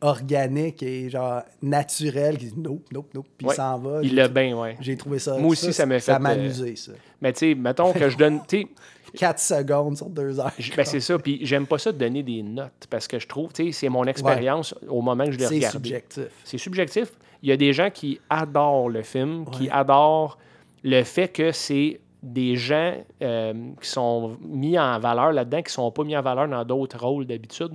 Speaker 2: organique et genre naturel qu'il dit Nope, Nope, Nope, puis
Speaker 1: Ouais.
Speaker 2: il s'en va.
Speaker 1: Il l'a bien, ouais.
Speaker 2: J'ai trouvé ça.
Speaker 1: Moi aussi, ça m'a fait,
Speaker 2: Ça m'a
Speaker 1: euh,
Speaker 2: amusé, ça.
Speaker 1: Mais tu sais, mettons que je donne. Tu sais,
Speaker 2: 4 secondes sur 2 heures.
Speaker 1: ben c'est ça. Puis j'aime pas ça de donner des notes parce que je trouve, tu sais, c'est mon expérience au moment que je l'ai
Speaker 2: C'est
Speaker 1: regardé.
Speaker 2: subjectif.
Speaker 1: C'est subjectif. Il y a des gens qui adorent le film, qui adorent le fait que c'est des gens euh, qui sont mis en valeur là-dedans, qui sont pas mis en valeur dans d'autres rôles d'habitude.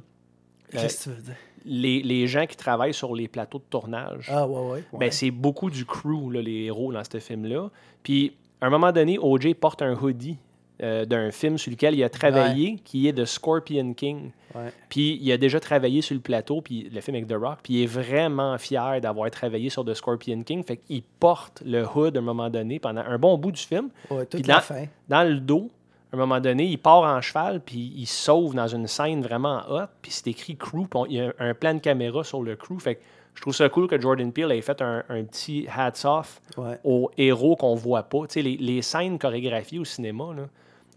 Speaker 2: Qu'est-ce que tu veux dire?
Speaker 1: Les, les gens qui travaillent sur les plateaux de tournage.
Speaker 2: Ah, ouais, ouais. ouais.
Speaker 1: Ben, c'est beaucoup du crew, là, les héros dans ce film-là. Puis, à un moment donné, OJ porte un hoodie euh, d'un film sur lequel il a travaillé, qui est de Scorpion King.
Speaker 2: Ouais.
Speaker 1: Puis, il a déjà travaillé sur le plateau, puis le film avec The Rock, puis il est vraiment fier d'avoir travaillé sur The Scorpion King. Fait qu'il porte le hood à un moment donné pendant un bon bout du film.
Speaker 2: Ouais, toute
Speaker 1: Puis
Speaker 2: la
Speaker 1: dans,
Speaker 2: fin.
Speaker 1: dans le dos, à un moment donné, il part en cheval, puis il sauve dans une scène vraiment hot, puis c'est écrit crew, puis il y a un plan de caméra sur le crew. Fait que je trouve ça cool que Jordan Peele ait fait un, un petit hats off
Speaker 2: Ouais.
Speaker 1: aux héros qu'on voit pas. Tu sais, les, les scènes chorégraphiées au cinéma, là,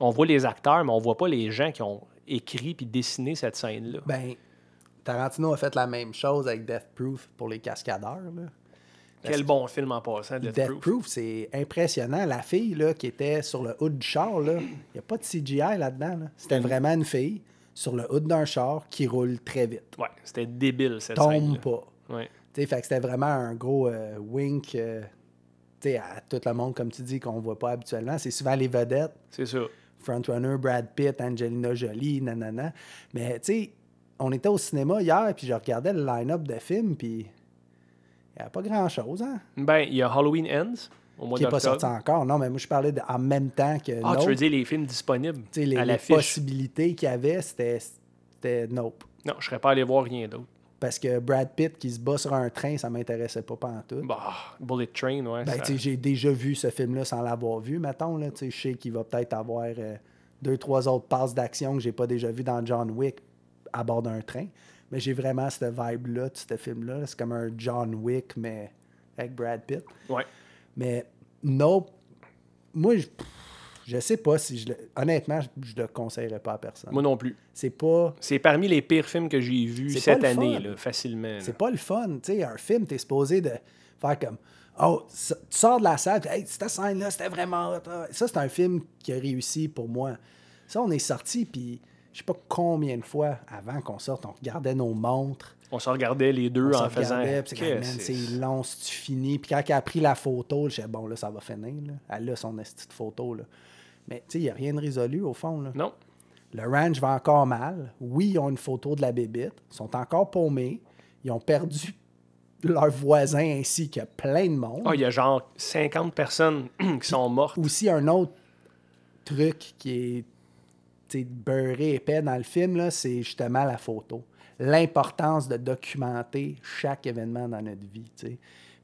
Speaker 1: on voit les acteurs, mais on voit pas les gens qui ont écrit puis dessiné cette scène-là.
Speaker 2: Ben, Tarantino a fait la même chose avec Death Proof pour les cascadeurs. Là.
Speaker 1: Quel bon film en passant, Death,
Speaker 2: Death
Speaker 1: Proof.
Speaker 2: Proof, c'est impressionnant. La fille là, qui était sur le hood du char, il n'y a pas de CGI là-dedans. là. C'était vraiment une fille sur le hood d'un char qui roule très vite.
Speaker 1: Ouais, c'était débile cette
Speaker 2: Tombe
Speaker 1: scène.
Speaker 2: pas.
Speaker 1: Ouais.
Speaker 2: Fait que c'était vraiment un gros euh, wink euh, à tout le monde, comme tu dis, qu'on voit pas habituellement. C'est souvent les vedettes.
Speaker 1: C'est ça.
Speaker 2: Frontrunner, Brad Pitt, Angelina Jolie, nanana. Mais tu sais, on était au cinéma hier, puis je regardais le line-up de films, puis il n'y avait pas grand-chose, hein?
Speaker 1: Ben, il y a Halloween Ends au mois
Speaker 2: Qui n'est pas sorti encore. Non, mais moi, je parlais de, en même temps que
Speaker 1: Ah, tu veux dire les films disponibles
Speaker 2: les,
Speaker 1: à
Speaker 2: les
Speaker 1: l'affiche?
Speaker 2: possibilités qu'il y avait, c'était c'était Nope.
Speaker 1: Non, je serais pas allé voir rien d'autre.
Speaker 2: Parce que Brad Pitt qui se bat sur un train, ça m'intéressait pas pantoute.
Speaker 1: Bah, Bullet Train, ouais.
Speaker 2: Ben,
Speaker 1: ça-
Speaker 2: j'ai déjà vu ce film-là sans l'avoir vu, mettons. Là, Tu sais, je sais qu'il va peut-être avoir euh, deux, trois autres passes d'action que j'ai pas déjà vu dans John Wick à bord d'un train. Mais j'ai vraiment cette vibe-là de ce film-là. C'est comme un John Wick, mais avec Brad Pitt.
Speaker 1: Ouais.
Speaker 2: Mais Nope, moi, je, je sais pas si je le. Honnêtement, je, je le conseillerais pas à personne.
Speaker 1: Moi non plus.
Speaker 2: C'est pas.
Speaker 1: C'est parmi les pires films que j'ai vus cette année, là, facilement.
Speaker 2: C'est pas le fun. Tu sais, un film, t'es supposé de faire comme Oh, tu sors de la salle, hey, cette scène-là, c'était vraiment ah. Ça, c'est un film qui a réussi pour moi. Ça, on est sorti, puis je sais pas combien de fois avant qu'on sorte, on regardait nos montres.
Speaker 1: On se regardait les deux
Speaker 2: On
Speaker 1: en faisant.
Speaker 2: c'est c'est long tu finis. Puis quand elle a pris la photo, je disais, bon, là, ça va finir. Là. Elle a son petite photo. Là. Mais tu sais, il n'y a rien de résolu au fond. Là.
Speaker 1: Non.
Speaker 2: Le ranch va encore mal. Oui, ils ont une photo de la bébite. Ils sont encore paumés. Ils ont perdu leurs voisins ainsi que plein de monde.
Speaker 1: Ah, il y a genre 50 personnes qui sont mortes.
Speaker 2: Aussi, un autre truc qui est beurré épais dans le film, là, c'est justement la photo. L'importance de documenter chaque événement dans notre vie. tu sais.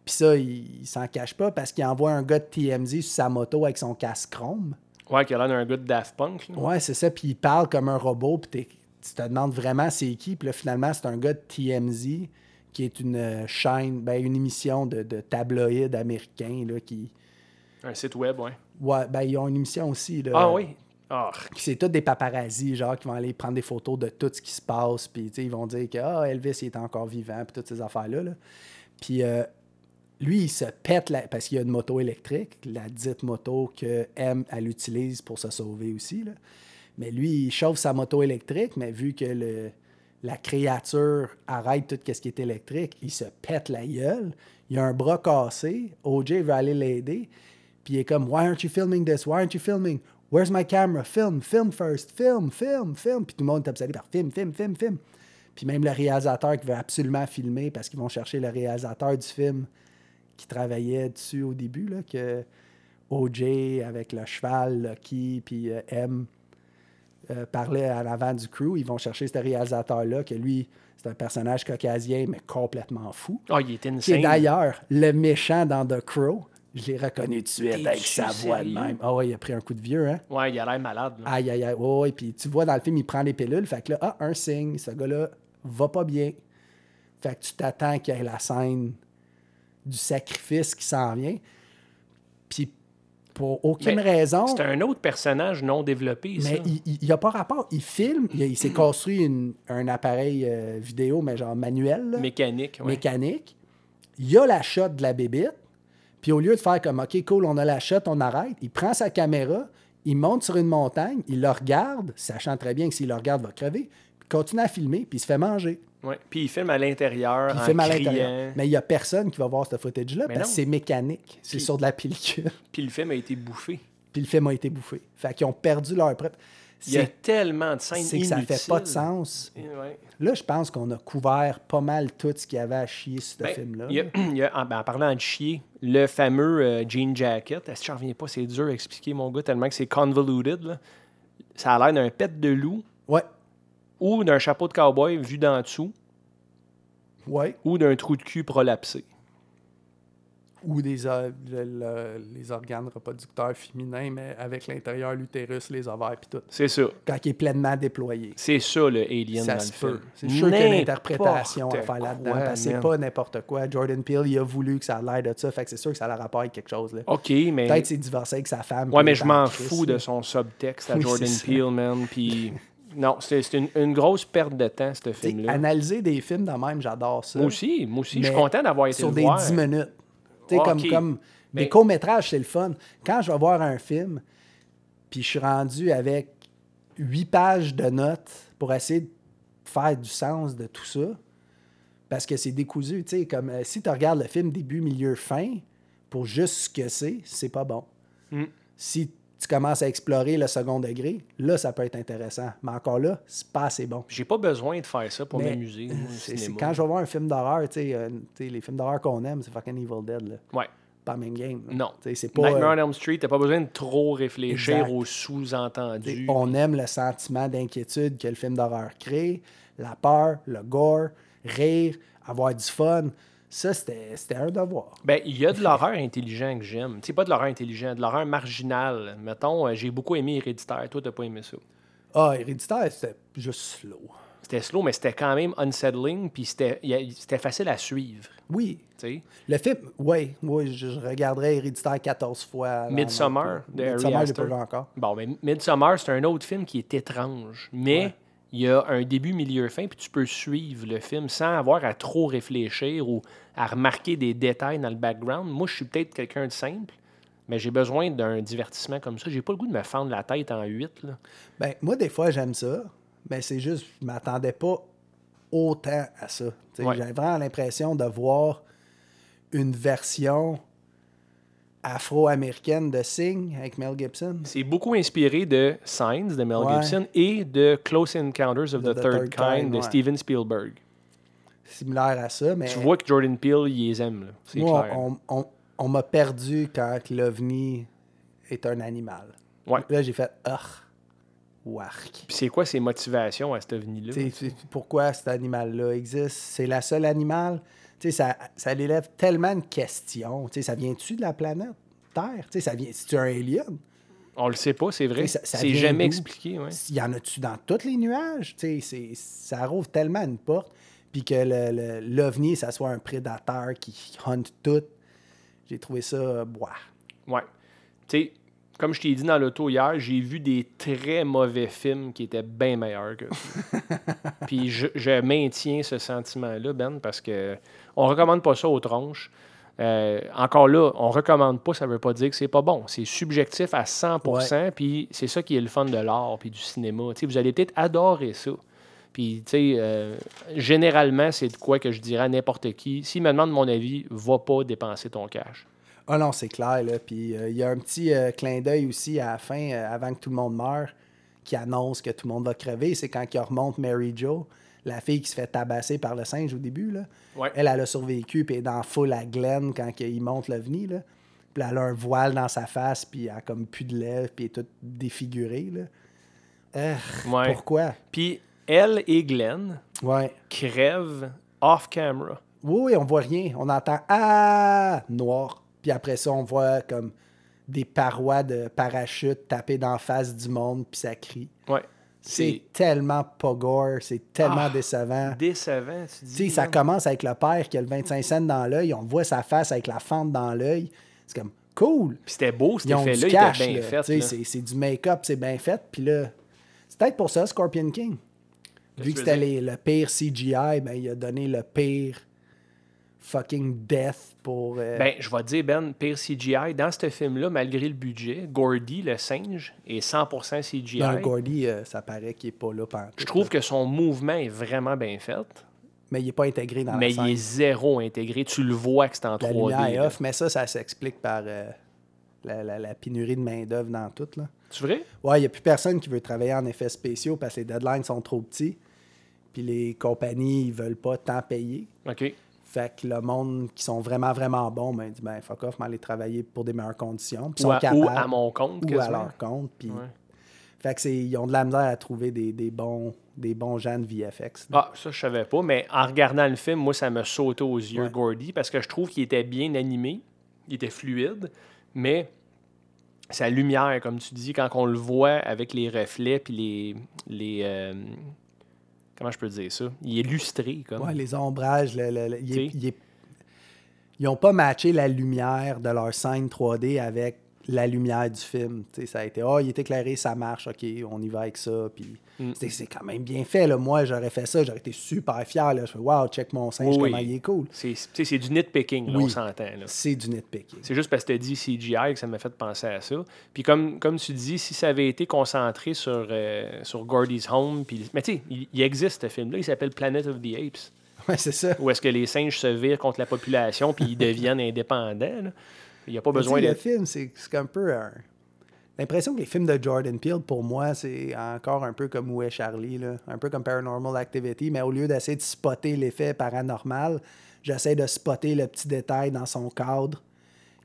Speaker 2: Puis ça, il, il s'en cache pas parce qu'il envoie un gars de TMZ sur sa moto avec son casque chrome.
Speaker 1: Ouais, qui a l'air d'un gars de Daft Punk. là.
Speaker 2: Ouais, c'est ça. Puis il parle comme un robot. Puis tu te demandes vraiment c'est qui. Puis là, finalement, c'est un gars de TMZ qui est une euh, chaîne, ben, une émission de, de tabloïd américain là, qui.
Speaker 1: Un site web, ouais.
Speaker 2: Ouais, ben, ils ont une émission aussi. Là,
Speaker 1: Ah oui.
Speaker 2: Puis c'est tous des paparazzis, genre, qui vont aller prendre des photos de tout ce qui se passe. Puis, ils vont dire que ah, Elvis, est encore vivant, puis toutes ces affaires-là. là. Puis, euh, lui, il se pète, parce qu'il a une moto électrique, la dite moto que M, elle utilise pour se sauver aussi. Mais lui, il chauffe sa moto électrique, mais vu que la créature arrête tout ce qui est électrique, il se pète la gueule. Il a un bras cassé. OJ veut aller l'aider. Puis il est comme, Why aren't you filming this? Why aren't you filming? Where's my camera? Film, film first. Film, film, film. Puis tout le monde est obsédé par film, film, film, film. Puis même le réalisateur qui veut absolument filmer parce qu'ils vont chercher le réalisateur du film qui travaillait dessus au début, là, que OJ avec le cheval, Lucky, puis euh, M euh, parlait à l'avant du crew. Ils vont chercher ce réalisateur-là, que lui, c'est un personnage caucasien, mais complètement fou.
Speaker 1: Ah, il était
Speaker 2: Qui est
Speaker 1: insane.
Speaker 2: d'ailleurs le méchant dans The Crow. Je l'ai reconnu tout de suite avec sa voix de même. Ah ouais, il a pris un coup de vieux, hein?
Speaker 1: Ouais, il a l'air malade. là.
Speaker 2: Aïe, aïe, aïe. Ouais. Puis tu vois dans le film, il prend des pilules. Fait que là, ah, un signe, ce gars-là va pas bien. Fait que tu t'attends qu'il y ait la scène du sacrifice qui s'en vient. Puis pour aucune
Speaker 1: Mais
Speaker 2: raison.
Speaker 1: C'est un autre personnage non développé, ça.
Speaker 2: Mais il n'y a pas rapport. Il filme. Il, il s'est construit une- un appareil euh, vidéo, mais genre manuel. là
Speaker 1: Mécanique, ouais.
Speaker 2: mécanique. Il y a la shot de la bébite. Puis au lieu de faire comme OK, cool, on a la shot, on arrête, il prend sa caméra, il monte sur une montagne, il le regarde, sachant très bien que s'il le regarde, il va crever, puis continue à filmer, puis il se fait manger.
Speaker 1: Ouais. Puis il filme à l'intérieur,
Speaker 2: Puis il filme à l'intérieur. Mais il n'y a personne qui va voir ce footage-là parce que c'est mécanique. C'est sur de la pellicule.
Speaker 1: Puis le film a été bouffé.
Speaker 2: puis le film a été bouffé. Fait qu'ils ont perdu leur prep.
Speaker 1: Il y a
Speaker 2: C'est
Speaker 1: tellement de scènes
Speaker 2: c'est que ça fait pas de sens.
Speaker 1: Ouais.
Speaker 2: Là, je pense qu'on a couvert pas mal tout ce qu'il y avait à chier sur ce
Speaker 1: Ben,
Speaker 2: film-là.
Speaker 1: en, ben, en parlant de chier, le fameux euh, jean jacket, est-ce que j'en reviens pas? C'est dur à expliquer, mon gars, tellement que c'est convoluted. là. Ça a l'air d'un pet de loup
Speaker 2: Ouais,
Speaker 1: ou d'un chapeau de cowboy vu d'en dessous
Speaker 2: ouais.
Speaker 1: ou d'un trou de cul prolapsé.
Speaker 2: Ou des o- le- le- les organes reproducteurs féminins, mais avec l'intérieur, l'utérus, les ovaires, puis tout.
Speaker 1: C'est ça.
Speaker 2: Quand il est pleinement déployé.
Speaker 1: C'est ça, le Alien
Speaker 2: Ça
Speaker 1: dans
Speaker 2: se
Speaker 1: le
Speaker 2: peut.
Speaker 1: film.
Speaker 2: C'est sûr qu'il y a une interprétation à faire là-dedans.
Speaker 1: quoi,
Speaker 2: parce que c'est pas n'importe quoi. Jordan Peele, il a voulu que ça a l'air de ça. Fait que c'est sûr que ça a rapport avec quelque chose. Là.
Speaker 1: OK, mais...
Speaker 2: Peut-être c'est divorcé avec sa femme.
Speaker 1: Ouais, mais je m'en fous de son subtexte à
Speaker 2: Oui,
Speaker 1: Jordan. Peele, man. Puis... Non, c'est une, une grosse perte de temps, ce film-là.
Speaker 2: Analyser des films de même, j'adore ça.
Speaker 1: Moi aussi, moi aussi. Je suis content d'avoir été
Speaker 2: Sur
Speaker 1: le
Speaker 2: des
Speaker 1: voir.
Speaker 2: 10 minutes. Tu sais, comme, comme
Speaker 1: Mais-
Speaker 2: des courts-métrages, c'est le fun. Quand je vais voir un film, puis je suis rendu avec huit pages de notes pour essayer de faire du sens de tout ça, parce que c'est décousu, tu sais, comme euh, si tu regardes le film début, milieu, fin, pour juste ce que c'est, c'est pas bon.
Speaker 1: Mm.
Speaker 2: Si tu commences à explorer le second degré, là, ça peut être intéressant. Mais encore là, c'est pas assez bon.
Speaker 1: J'ai pas besoin de faire ça pour m'amuser.
Speaker 2: quand je vais voir un film d'horreur, tu sais, euh, les films d'horreur qu'on aime, c'est fucking Evil Dead, là.
Speaker 1: Ouais.
Speaker 2: Pas même game. là.
Speaker 1: Non.
Speaker 2: C'est pas.
Speaker 1: Nightmare
Speaker 2: euh,
Speaker 1: on Elm Street, t'as pas besoin de trop réfléchir
Speaker 2: Exact.
Speaker 1: aux sous-entendus.
Speaker 2: on aime le sentiment d'inquiétude que le film d'horreur crée, la peur, le gore, rire, avoir du fun. Ça, c'était un devoir.
Speaker 1: Ben, il y a de l'horreur intelligent que j'aime. Sais, pas de l'horreur intelligent, de l'horreur marginale. Mettons, euh, j'ai beaucoup aimé Héréditaire. Toi, t'as pas aimé ça.
Speaker 2: Ah, Héréditaire, c'était juste slow.
Speaker 1: C'était slow, mais c'était quand même unsettling, puis c'était facile à suivre.
Speaker 2: Oui. Le film, oui, oui, je, je regarderai Héréditaire 14 fois. d'en-
Speaker 1: de Ari
Speaker 2: Midsommar, j'ai pas vu encore.
Speaker 1: Bon, mais Midsommar, c'est un autre film qui est étrange, mais
Speaker 2: Ouais.
Speaker 1: Il y a un début, milieu, fin, puis tu peux suivre le film sans avoir à trop réfléchir ou à remarquer des détails dans le background. Moi, je suis peut-être quelqu'un de simple, mais j'ai besoin d'un divertissement comme ça. J'ai pas le goût de me fendre la tête en huit. Là.
Speaker 2: Ben, moi, des fois, j'aime ça. mais c'est juste, je m'attendais pas autant à ça.
Speaker 1: Ouais.
Speaker 2: J'avais vraiment l'impression de voir une version afro-américaine de Sing avec Mel Gibson.
Speaker 1: C'est beaucoup inspiré de Signs de Mel
Speaker 2: Ouais.
Speaker 1: Gibson et de Close Encounters of the, Third,
Speaker 2: Third
Speaker 1: Kind,
Speaker 2: Kind,
Speaker 1: de
Speaker 2: ouais.
Speaker 1: Steven Spielberg.
Speaker 2: Similaire à ça, mais
Speaker 1: Tu vois que Jordan Peele, il les aime. là. C'est
Speaker 2: moi,
Speaker 1: clair.
Speaker 2: on, on- on m'a perdu quand l'OVNI est un animal.
Speaker 1: Ouais.
Speaker 2: Là, j'ai fait « Ah, wark ».
Speaker 1: Puis c'est quoi ses motivations à cet ovni-là?
Speaker 2: Pourquoi cet animal-là existe? C'est la seule animal. Tu sais, ça, ça élève tellement de questions. Tu sais, ça vient-tu de la planète Terre? Tu sais, ça vient, c'est-tu un alien?
Speaker 1: On le sait pas, c'est vrai.
Speaker 2: Ça- ça
Speaker 1: C'est jamais expliqué. Ouais.
Speaker 2: Il y en a-tu dans tous les nuages? Tu sais, c'est- ça rouvre tellement une porte. Puis que le- le- l'OVNI, ça soit un prédateur qui hunt tout. J'ai trouvé ça, boah.
Speaker 1: Ouais. Tu sais, comme je t'ai dit dans l'auto hier, j'ai vu des très mauvais films qui étaient bien meilleurs que ça. Puis je, je maintiens ce sentiment-là, Ben, parce que on recommande pas ça aux tronches. Euh, encore là, on recommande pas, ça veut pas dire que c'est pas bon. C'est subjectif à 100%, puis c'est ça qui est le fun de l'art puis du cinéma. Vous allez peut-être adorer ça. Puis, tu sais, euh, généralement, c'est de quoi que je dirais à n'importe qui. S'il me demande mon avis, va pas dépenser ton cash.
Speaker 2: Ah non, c'est clair. Là. Puis euh, il y a un petit clin d'œil aussi à la fin, avant que tout le monde meure, qui annonce que tout le monde va crever. C'est quand il remonte Mary Jo, la fille qui se fait tabasser par le singe au début. Là.
Speaker 1: Ouais.
Speaker 2: Elle, elle a survécu, puis elle est dans full à Glen quand il monte l'OVNI. Là. Puis elle a un voile dans sa face, puis elle a comme plus de lèvres, puis elle est toute défigurée. Là.
Speaker 1: Ouais.
Speaker 2: Pourquoi?
Speaker 1: Puis elle et Glenn
Speaker 2: Ouais.
Speaker 1: crèvent off-camera.
Speaker 2: Oui, oui, on voit rien. On entend Ah noir. Puis après ça, on voit comme des parois de parachute taper dans la face du monde, puis ça crie.
Speaker 1: Ouais.
Speaker 2: C'est tellement pas gore, c'est tellement
Speaker 1: Ah,
Speaker 2: décevant.
Speaker 1: décevant, tu dis.
Speaker 2: ça commence avec le père qui a le 25 cents dans l'œil, on voit sa face avec la fente dans l'œil. C'est comme cool.
Speaker 1: Puis c'était beau, cet effet-là, il
Speaker 2: cash.
Speaker 1: était bien
Speaker 2: là.
Speaker 1: fait.
Speaker 2: C'est du make-up, c'est bien fait. Puis là, c'est peut-être pour ça, Scorpion King. Vu
Speaker 1: que
Speaker 2: c'était le pire CGI, ben, il a donné le pire fucking death pour. euh,
Speaker 1: Ben, je vais te dire, Ben, pire CGI, dans ce film-là, malgré le budget, Gordy, le singe, est 100% CGI.
Speaker 2: le Gordy, euh, ça paraît qu'il est pas là pendant
Speaker 1: Je trouve que son mouvement est vraiment bien fait,
Speaker 2: Mais il n'est pas intégré dans
Speaker 1: mais
Speaker 2: la scène.
Speaker 1: il est zéro intégré. Tu le vois que c'est en
Speaker 2: La
Speaker 1: 3D.
Speaker 2: lumière est
Speaker 1: là.
Speaker 2: off, mais ça, ça s'explique par euh, la, la- la pénurie de main-d'œuvre dans tout. Là.
Speaker 1: C'est vrai?
Speaker 2: Ouais, il n'y a plus personne qui veut travailler en effets spéciaux parce que les deadlines sont trop petits. Puis les compagnies, ils veulent pas tant payer.
Speaker 1: OK.
Speaker 2: Fait que le monde qui sont vraiment, vraiment bons, ben, dit ben, fuck off, mais aller travailler pour des meilleures conditions. Puis
Speaker 1: Ou
Speaker 2: sont
Speaker 1: à, ou
Speaker 2: capables.
Speaker 1: à mon compte,
Speaker 2: ou à leur compte. Puis...
Speaker 1: Ouais.
Speaker 2: Fait que c'est, ils ont de la misère à trouver des, des bons, des bons gens de VFX.
Speaker 1: Ah, ça, je savais pas, mais en regardant le film, moi, ça me sautait aux yeux,
Speaker 2: Ouais.
Speaker 1: Gordy, parce que je trouve qu'il était bien animé, il était fluide, mais sa lumière, comme tu dis, quand on le voit avec les reflets, puis les. les euh, comment je peux dire ça? Il est lustré, comme.
Speaker 2: Ouais, les ombrages, le- le- le- il est-
Speaker 1: T'sais.
Speaker 2: il est- ils n'ont pas matché la lumière de leur scène 3D avec la lumière du film. T'sais, ça a été, oh, il est éclairé, ça marche, ok, on y va avec ça. Puis
Speaker 1: Mm.
Speaker 2: c'est- quand même bien fait. Là. Moi, j'aurais fait ça, j'aurais été super fier. Là. Je fais, wow, check mon singe,
Speaker 1: Oui,
Speaker 2: comment il est cool.
Speaker 1: C'est, du nitpicking, là,
Speaker 2: Oui.
Speaker 1: on s'entend.
Speaker 2: C'est du nitpicking.
Speaker 1: C'est juste parce que tu as dit CGI que ça m'a fait penser à ça. Puis comme, comme tu dis, si ça avait été concentré sur, euh, sur Gordy's Home, puis... mais tu sais, il, il existe ce film-là, il s'appelle Planet of the Apes,
Speaker 2: Ouais, c'est ça.
Speaker 1: où est-ce que les singes se virent contre la population puis ils deviennent indépendants. là. Il n'y a pas
Speaker 2: Mais
Speaker 1: besoin de...
Speaker 2: Le film, c'est c'est un peu un- L'impression que les films de Jordan Peele, pour moi, c'est encore un peu comme Où est Charlie, là. un peu comme Paranormal Activity, mais au lieu d'essayer de spotter l'effet paranormal, j'essaie de spotter le petit détail dans son cadre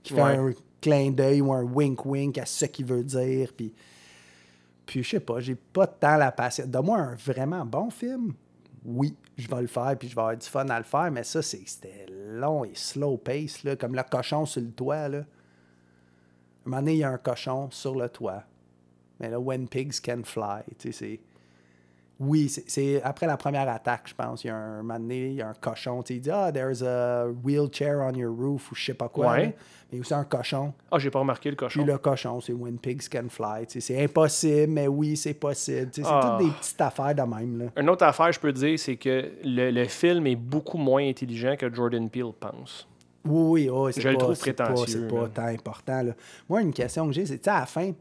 Speaker 2: qui fait
Speaker 1: Ouais.
Speaker 2: un clin d'œil ou un wink-wink à ce qu'il veut dire. Puis, puis je sais pas, j'ai pas tant la patience. Donne-moi un vraiment bon film. Oui, je vais le faire, puis je vais avoir du fun à le faire, mais ça, c'est- c'était long et slow pace, là, comme le cochon sur le toit. Là. Un moment donné, il y a un cochon sur le toit. Mais là, when pigs can fly, tu sais, c'est... Oui, c'est- c'est après la première attaque, je pense. Il y a un, un moment donné, il y a un cochon. tu sais, Il dit Ah, there's a wheelchair on your roof ou je sais pas quoi.
Speaker 1: Ouais.
Speaker 2: là. Mais aussi un cochon.
Speaker 1: Ah, j'ai pas remarqué le
Speaker 2: Puis
Speaker 1: cochon.
Speaker 2: le cochon, c'est when pigs can fly. tu sais, C'est impossible, mais oui, c'est possible. tu sais, C'est
Speaker 1: Ah.
Speaker 2: toutes des petites affaires de même. Là.
Speaker 1: Une autre affaire, je peux te dire, c'est que le, le film est beaucoup moins intelligent que Jordan Peele pense.
Speaker 2: Oui, oui, oui, c'est
Speaker 1: Je le trouve prétentieux,
Speaker 2: C'est pas, tant important. là. Moi, une question que j'ai, c'est, tu sais, à la fin,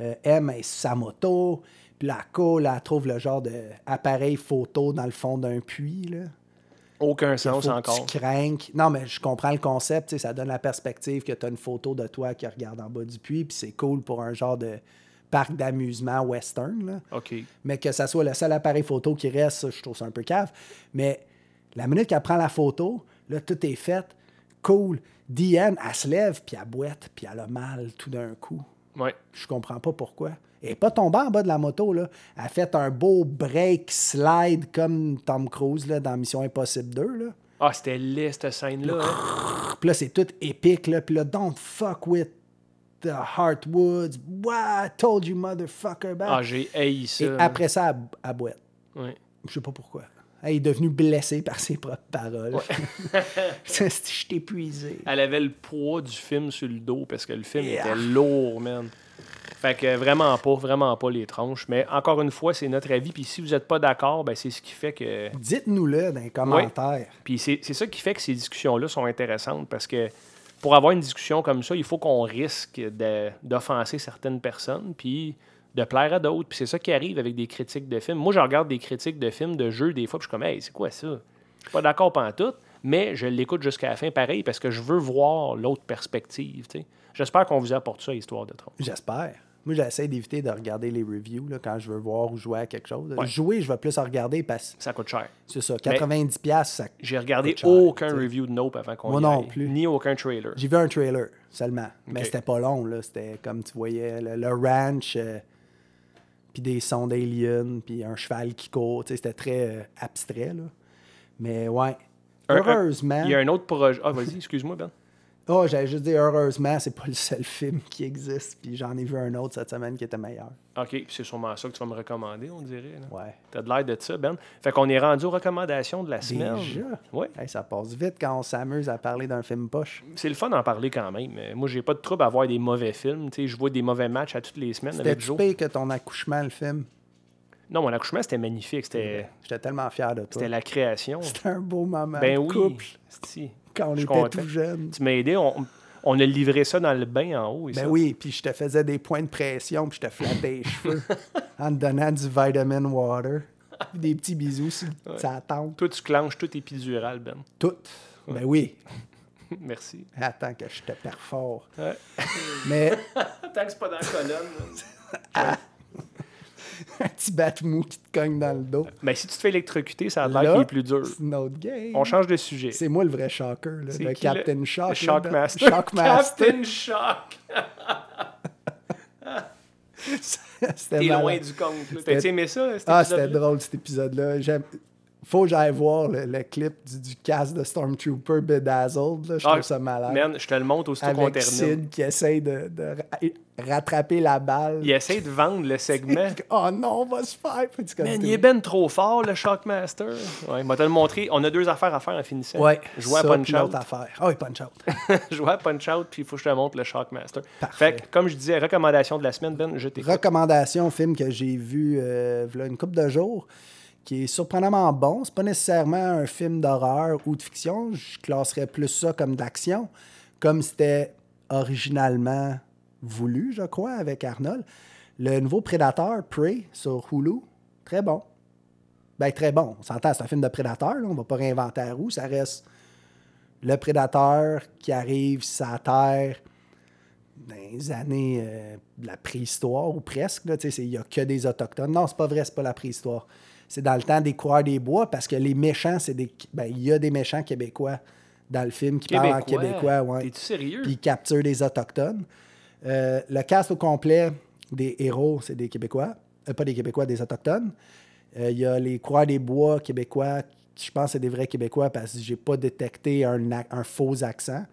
Speaker 2: euh, M sur sa moto, puis la cool, elle trouve le genre d'appareil photo dans le fond d'un puits. Là.
Speaker 1: Aucun sens encore.
Speaker 2: Tu craignes. Non, mais je comprends le concept. Ça donne la perspective que tu as une photo de toi qui regarde en bas du puits. Puis c'est cool pour un genre de parc d'amusement western. Là.
Speaker 1: OK.
Speaker 2: Mais que ça soit le seul appareil photo qui reste, je trouve ça un peu cave. Mais la minute qu'elle prend la photo, là, tout est fait. Cool. Diane, elle se lève, puis elle boite, puis elle a mal tout d'un coup.
Speaker 1: Ouais.
Speaker 2: Je comprends pas pourquoi. Elle n'est pas tombée en bas de la moto, là. Elle a fait un beau break slide comme Tom Cruise là, dans Mission Impossible 2. Là.
Speaker 1: Ah, c'était laid, cette scène-là. hein.
Speaker 2: Puis là, c'est tout épique. Là. Puis là, don't fuck with the Heartwoods. What? I told you, motherfucker.
Speaker 1: Ah, j'ai haï ça.
Speaker 2: Et après ça, elle, elle boite.
Speaker 1: Ouais.
Speaker 2: Je sais pas pourquoi. Elle est devenue blessée par ses propres paroles. Je t'ai épuisé.
Speaker 1: Elle avait le poids du film sur le dos parce que le film
Speaker 2: Yeah.
Speaker 1: était lourd, man. Fait que vraiment pas, vraiment pas les tranches. Mais encore une fois, c'est notre avis. Puis si vous n'êtes pas d'accord, ben c'est ce qui fait que.
Speaker 2: Dites-nous-le dans les commentaires.
Speaker 1: Puis c'est c'est ça qui fait que ces discussions-là sont intéressantes parce que pour avoir une discussion comme ça, il faut qu'on risque de- d'offenser certaines personnes puis de plaire à d'autres. Puis c'est ça qui arrive avec des critiques de films. Moi, je regarde des critiques de films, de jeux, des fois, puis je suis comme, hey, c'est quoi ça? Je suis pas d'accord tout, mais je l'écoute jusqu'à la fin pareil parce que je veux voir l'autre perspective. J'espère qu'on vous apporte ça, Histoire de Tron.
Speaker 2: J'espère. Moi, j'essaie d'éviter de regarder les reviews là, quand je veux voir ou jouer à quelque chose.
Speaker 1: Ouais.
Speaker 2: Jouer, je vais plus en regarder parce que
Speaker 1: Ça coûte cher.
Speaker 2: c'est ça. 90$, piastres, ça...
Speaker 1: J'ai regardé
Speaker 2: coûte cher,
Speaker 1: aucun review de Nope avant qu'on
Speaker 2: Moi
Speaker 1: y
Speaker 2: non
Speaker 1: aille,
Speaker 2: plus.
Speaker 1: Ni aucun trailer.
Speaker 2: J'ai vu un trailer seulement. Mais c'était pas long. là. C'était comme tu voyais le, le ranch, euh, puis des sons d'aliens, puis un cheval qui court. Tu sais, C'était très euh, abstrait. Là. Mais ouais. Heureusement.
Speaker 1: Il y a un autre projet. Ah, vas-y, excuse-moi, Ben.
Speaker 2: Oh, j'allais juste dire heureusement, c'est pas le seul film qui existe. Puis j'en ai vu un autre cette semaine qui était meilleur.
Speaker 1: OK, puis c'est sûrement ça que tu vas me recommander, on dirait. là.
Speaker 2: Ouais.
Speaker 1: T'as de l'air de ça, Ben. Fait qu'on est rendu aux recommandations de la semaine.
Speaker 2: Déjà?
Speaker 1: Ouais.
Speaker 2: Hey, ça passe vite quand on s'amuse à parler d'un film poche.
Speaker 1: C'est le fun d'en parler quand même. Euh, Moi, j'ai pas de trouble à voir des mauvais films. Tu sais, je vois des mauvais matchs à toutes les semaines
Speaker 2: C'était pire que ton accouchement, le film?
Speaker 1: Non, mon accouchement, c'était magnifique. C'était
Speaker 2: J'étais tellement fier de toi.
Speaker 1: c'était la création.
Speaker 2: C'était un beau moment
Speaker 1: Ben
Speaker 2: de
Speaker 1: oui.
Speaker 2: couple. Quand on
Speaker 1: Je
Speaker 2: était
Speaker 1: content.
Speaker 2: tout jeunes.
Speaker 1: Tu m'as aidé. On, on a livré ça dans le bain en haut. Et
Speaker 2: Ben
Speaker 1: ça.
Speaker 2: oui, puis je te faisais des points de pression, puis je te flattais les cheveux en te donnant du vitamin water. Des petits bisous sur sa tente.
Speaker 1: Toi, tu clenches tout épidural, Ben.
Speaker 2: Tout. Ben oui.
Speaker 1: Merci.
Speaker 2: Attends que je te perfore.
Speaker 1: Ouais.
Speaker 2: Mais
Speaker 1: Tant que c'est pas dans la colonne.
Speaker 2: Un petit bat mou qui te cogne dans le dos.
Speaker 1: Mais si tu te fais électrocuter, ça a l'air qu'il est plus dur.
Speaker 2: C'est une autre game.
Speaker 1: On change de sujet.
Speaker 2: C'est moi le vrai shocker, là, le Captain
Speaker 1: le-
Speaker 2: Shock.
Speaker 1: le Shockmaster.
Speaker 2: dans- Shockmaster.
Speaker 1: Captain Shock.
Speaker 2: C'était
Speaker 1: loin du compte. T'as aimé ça, cet
Speaker 2: Ah, c'était drôle cet épisode-là. Faut que j'aille voir le, le clip du, du cast de Stormtrooper Bedazzled. Là. Je
Speaker 1: Ah,
Speaker 2: trouve ça malade.
Speaker 1: Man, je te le montre aussitôt qu'on termine.
Speaker 2: Sid qui essaye de, de ra- rattraper la balle.
Speaker 1: Il essaie de vendre le segment.
Speaker 2: Oh non, on va se faire.
Speaker 1: Man, il est ben trop fort, le Shockmaster. Ouais, il m'a te le montré. On a deux affaires à faire en finissant.
Speaker 2: Ouais,
Speaker 1: Jouer à Punch Out.
Speaker 2: affaire. Ah oui, Punch Out.
Speaker 1: Jouer à Punch Out, puis il faut que je te montre le Shockmaster.
Speaker 2: Parfait.
Speaker 1: Fait que, comme je disais, recommandation de la semaine, Ben, je t'écoute.
Speaker 2: Recommandation, film que j'ai vu euh, une couple de jours, qui est surprenamment bon. C'est pas nécessairement un film d'horreur ou de fiction. Je classerais plus ça comme d'action, comme c'était originalement voulu, je crois, avec Arnold. Le nouveau Prédateur, Prey, sur Hulu, très bon. Ben, très bon. On s'entend, c'est un film de prédateur, là. on va pas réinventer la roue. Ça reste le prédateur qui arrive sur Terre dans les années euh, de la préhistoire ou presque. Il n'y a que des Autochtones. Non, c'est pas vrai, c'est pas la préhistoire. C'est dans le temps des coureurs des bois parce que les méchants, c'est des. Ben, il y a des méchants québécois dans le film qui parlent en québécois? Ouais.
Speaker 1: T'es-tu sérieux?
Speaker 2: Puis ils capturent des Autochtones. Euh, le cast au complet des héros, c'est des Québécois. Euh, pas des Québécois, des Autochtones. Euh, Il y a les coureurs des bois québécois, qui, je pense que c'est des vrais Québécois parce que j'ai pas détecté un, un faux accent.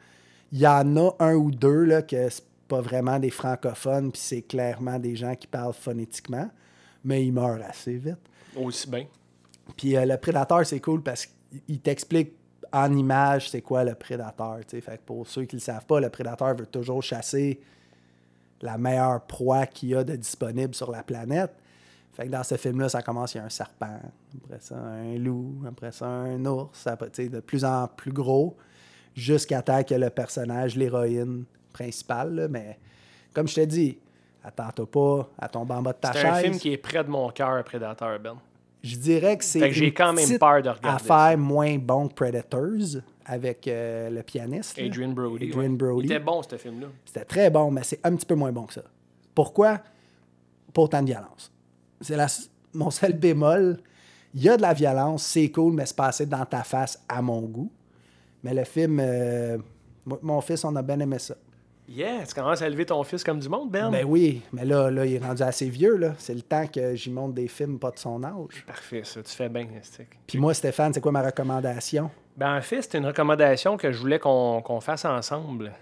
Speaker 2: Il y en a un ou deux là, que c'est pas vraiment des francophones, puis c'est clairement des gens qui parlent phonétiquement, mais ils meurent assez vite.
Speaker 1: Aussi bien.
Speaker 2: Puis euh, le prédateur, c'est cool parce qu'il t'explique en image c'est quoi le prédateur. Fait que pour ceux qui ne le savent pas, le prédateur veut toujours chasser la meilleure proie qu'il y a de disponible sur la planète. Fait que dans ce film-là, ça commence, il y a un serpent, après ça, un loup, après ça, un ours, après, de plus en plus gros, jusqu'à temps que le personnage, l'héroïne principale, mais comme je te dis, Attends-toi pas à tomber en bas de ta
Speaker 1: C'est
Speaker 2: chaise.
Speaker 1: un film qui est près de mon cœur, Predator, Ben.
Speaker 2: Je dirais que c'est
Speaker 1: j'ai quand même peur de regarder
Speaker 2: affaire moins bon que Predators avec euh, le pianiste. là.
Speaker 1: Adrian Brody.
Speaker 2: Adrian
Speaker 1: ouais.
Speaker 2: Brody.
Speaker 1: Il était bon, ce film-là.
Speaker 2: C'était très bon, mais c'est un petit peu moins bon que ça. Pourquoi? Pas autant de violence. C'est la- mon seul bémol. Il y a de la violence, c'est cool, mais c'est passé dans ta face à mon goût. Mais le film, euh, mon fils, on a bien aimé ça.
Speaker 1: Yeah, tu commences à élever ton fils comme du monde, Ben?
Speaker 2: Ben oui, mais là, là, il est rendu assez vieux. là. C'est le temps que j'y montre des films pas de son âge.
Speaker 1: Parfait, ça. Tu fais bien, Stick.
Speaker 2: Puis moi, Stéphane, c'est quoi ma recommandation?
Speaker 1: Ben, en fait, c'est une recommandation que je voulais qu'on qu'on fasse ensemble.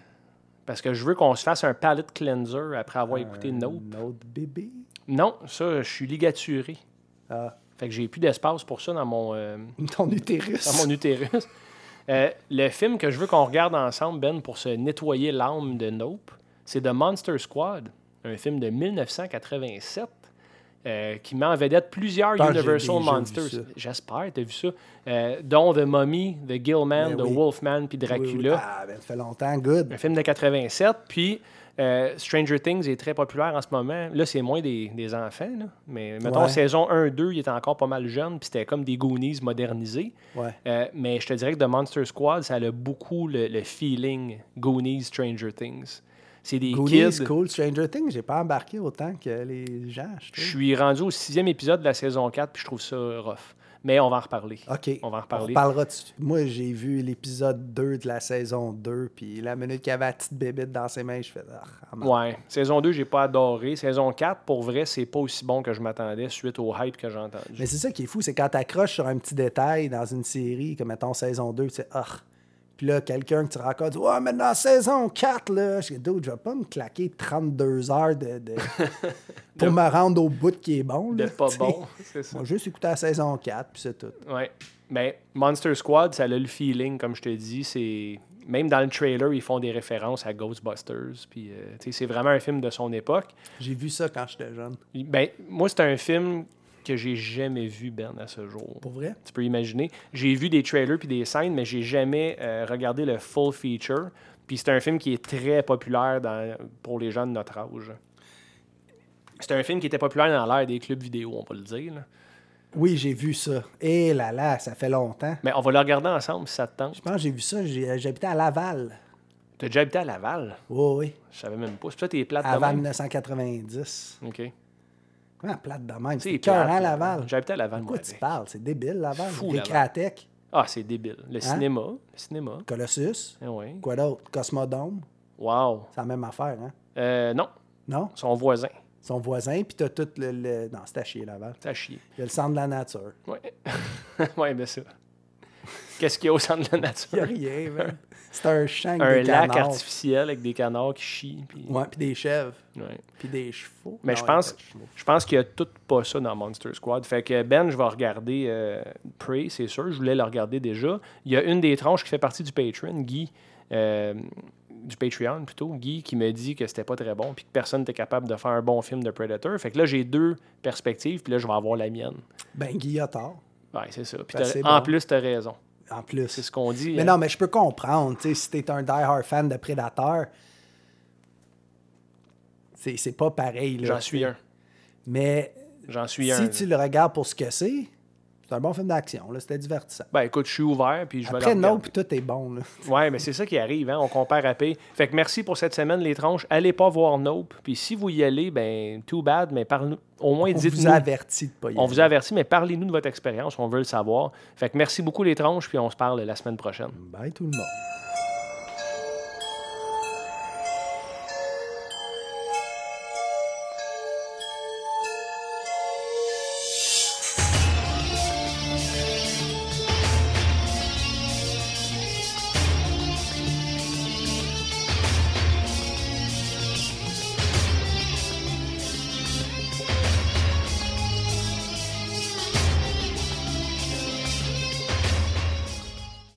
Speaker 1: Parce que je veux qu'on se fasse un palate cleanser après avoir écouté Nope.
Speaker 2: Notre bébé?
Speaker 1: Non, ça, je suis ligaturé.
Speaker 2: Ah,
Speaker 1: Fait que j'ai plus d'espace pour ça dans mon, euh,
Speaker 2: ton utérus.
Speaker 1: dans mon utérus. Euh, le film que je veux qu'on regarde ensemble, Ben, pour se nettoyer l'âme de Nope, c'est The Monster Squad, un film de 1987 euh, qui met en vedette plusieurs Universal Monsters. J'espère, t'as vu ça? Euh, dont The Mummy, The Gillman,
Speaker 2: Ben
Speaker 1: The
Speaker 2: oui.
Speaker 1: Wolfman, puis
Speaker 2: Oui, oui.
Speaker 1: Dracula.
Speaker 2: Ah, ben, ça fait longtemps, good.
Speaker 1: Un film de 87. Puis euh, Stranger Things est très populaire en ce moment. Là, c'est moins des, des enfants. là. Mais mettons,
Speaker 2: Ouais.
Speaker 1: saison 1-2, il était encore pas mal jeune. Puis c'était comme des Goonies modernisés.
Speaker 2: Ouais.
Speaker 1: Euh, mais je te dirais que The Monster Squad, ça a beaucoup le, le feeling Goonies, Stranger Things. C'est des
Speaker 2: Goonies,
Speaker 1: kids.
Speaker 2: cool. Stranger Things, j'ai pas embarqué autant que les gens. je
Speaker 1: suis rendu au sixième épisode de la saison 4, puis je trouve ça rough. Mais on va en reparler.
Speaker 2: OK.
Speaker 1: On va en reparler.
Speaker 2: parlera de- Moi, j'ai vu l'épisode 2 de la saison 2, puis la minute qu'il y avait la petite bébête dans ses mains, je fais... Ah, ah.
Speaker 1: Ouais. Saison 2, j'ai pas adoré. Saison 4, pour vrai, c'est pas aussi bon que je m'attendais suite au hype que j'ai entendu.
Speaker 2: Mais c'est ça qui est fou, c'est quand t'accroches sur un petit détail dans une série, comme mettons saison 2, tu sais, ah. Puis là, quelqu'un que tu rencontres dit Ouais, mais dans saison 4, là, je dis, Dude, je vais pas me claquer 32 heures de, de- pour me rendre au bout qui est bon.
Speaker 1: De
Speaker 2: là,
Speaker 1: pas bon, c'est ça.
Speaker 2: Moi, juste écouter la saison 4, puis c'est tout.
Speaker 1: Ouais. Mais Monster Squad, ça a le feeling, comme je te dis. C'est Même dans le trailer, ils font des références à Ghostbusters. Puis, euh, c'est vraiment un film de son époque.
Speaker 2: J'ai vu ça quand j'étais jeune.
Speaker 1: Ben, moi, c'est un film que j'ai jamais vu, Ben, à ce jour.
Speaker 2: Pour vrai?
Speaker 1: Tu peux imaginer. J'ai vu des trailers puis des scènes, mais j'ai jamais euh, regardé le full feature. Puis c'est un film qui est très populaire dans- pour les gens de notre âge. C'est un film qui était populaire dans l'ère des clubs vidéo, on va le dire. là.
Speaker 2: Oui, j'ai vu ça. Et là là, ça fait longtemps.
Speaker 1: Mais on va le regarder ensemble si ça te tente.
Speaker 2: Je pense que j'ai vu ça, j'ai- j'habitais à Laval.
Speaker 1: T'as déjà habité à Laval?
Speaker 2: Oui, oui.
Speaker 1: Je savais même pas. C'est t'es plate
Speaker 2: Avant
Speaker 1: même?
Speaker 2: 1990.
Speaker 1: OK.
Speaker 2: Comment plate de même?
Speaker 1: C'est
Speaker 2: C'est cœur à. Laval.
Speaker 1: Habité à Laval,
Speaker 2: Pourquoi
Speaker 1: moi,
Speaker 2: tu parles? C'est débile, Laval.
Speaker 1: Fou,
Speaker 2: Récréatech,
Speaker 1: Ah, c'est débile. Le cinéma. Le cinéma.
Speaker 2: Colossus.
Speaker 1: Ah oui.
Speaker 2: Quoi d'autre? Cosmodome.
Speaker 1: Wow.
Speaker 2: C'est la même affaire, hein?
Speaker 1: Euh, non,
Speaker 2: Non?
Speaker 1: son voisin.
Speaker 2: Son voisin, puis t'as tout le... le- Non, c'est à chier, Laval.
Speaker 1: Ça chier.
Speaker 2: Il y a le centre de la nature.
Speaker 1: Ouais. ouais, ben ça. Qu'est-ce qu'il y a au centre de la nature?
Speaker 2: Il n'y a rien, man. C'est un champ avec
Speaker 1: Un
Speaker 2: des
Speaker 1: lac
Speaker 2: canards.
Speaker 1: artificiel avec des canards qui chient. Puis...
Speaker 2: Ouais, puis des chèvres.
Speaker 1: Ouais.
Speaker 2: Puis des chevaux.
Speaker 1: Mais
Speaker 2: Non,
Speaker 1: je pense, je pense qu'il y a tout pas ça dans Monster Squad. Fait que Ben, je vais regarder euh, Prey, c'est sûr. Je voulais le regarder déjà. Il y a une des tranches qui fait partie du Patreon, Guy, euh, du Patreon plutôt, Guy, qui me dit que c'était pas très bon puis que personne n'était capable de faire un bon film de Predator. Fait que là, j'ai deux perspectives, puis là, je vais avoir la mienne.
Speaker 2: Ben, Guy a tort,
Speaker 1: Ouais, c'est ça. Puis
Speaker 2: Ben,
Speaker 1: en
Speaker 2: bon.
Speaker 1: plus, tu as raison.
Speaker 2: en plus.
Speaker 1: C'est ce qu'on dit.
Speaker 2: Mais
Speaker 1: hein.
Speaker 2: non, mais je peux comprendre. Tu sais, si t'es un die-hard fan de Predator, c'est pas pareil. là,
Speaker 1: J'en
Speaker 2: tu
Speaker 1: suis un.
Speaker 2: Mais
Speaker 1: J'en suis
Speaker 2: si
Speaker 1: un.
Speaker 2: tu le regardes pour ce que c'est, c'est un bon film d'action. là, C'était divertissant.
Speaker 1: Ben écoute, je suis ouvert, puis je vais
Speaker 2: Après, non, puis tout est bon. Là.
Speaker 1: Ouais, mais c'est ça qui arrive, hein? on compare à paix. Fait que merci pour cette semaine, les tranches. Allez pas voir Nope. Puis si vous y allez, ben, too bad, mais parle au moins
Speaker 2: On vous
Speaker 1: dites-nous.
Speaker 2: a averti de pas y
Speaker 1: On
Speaker 2: aller.
Speaker 1: vous a averti, mais parlez-nous de votre expérience, on veut le savoir. Fait que merci beaucoup, les tranches, puis on se parle la semaine prochaine.
Speaker 2: Bye tout le monde.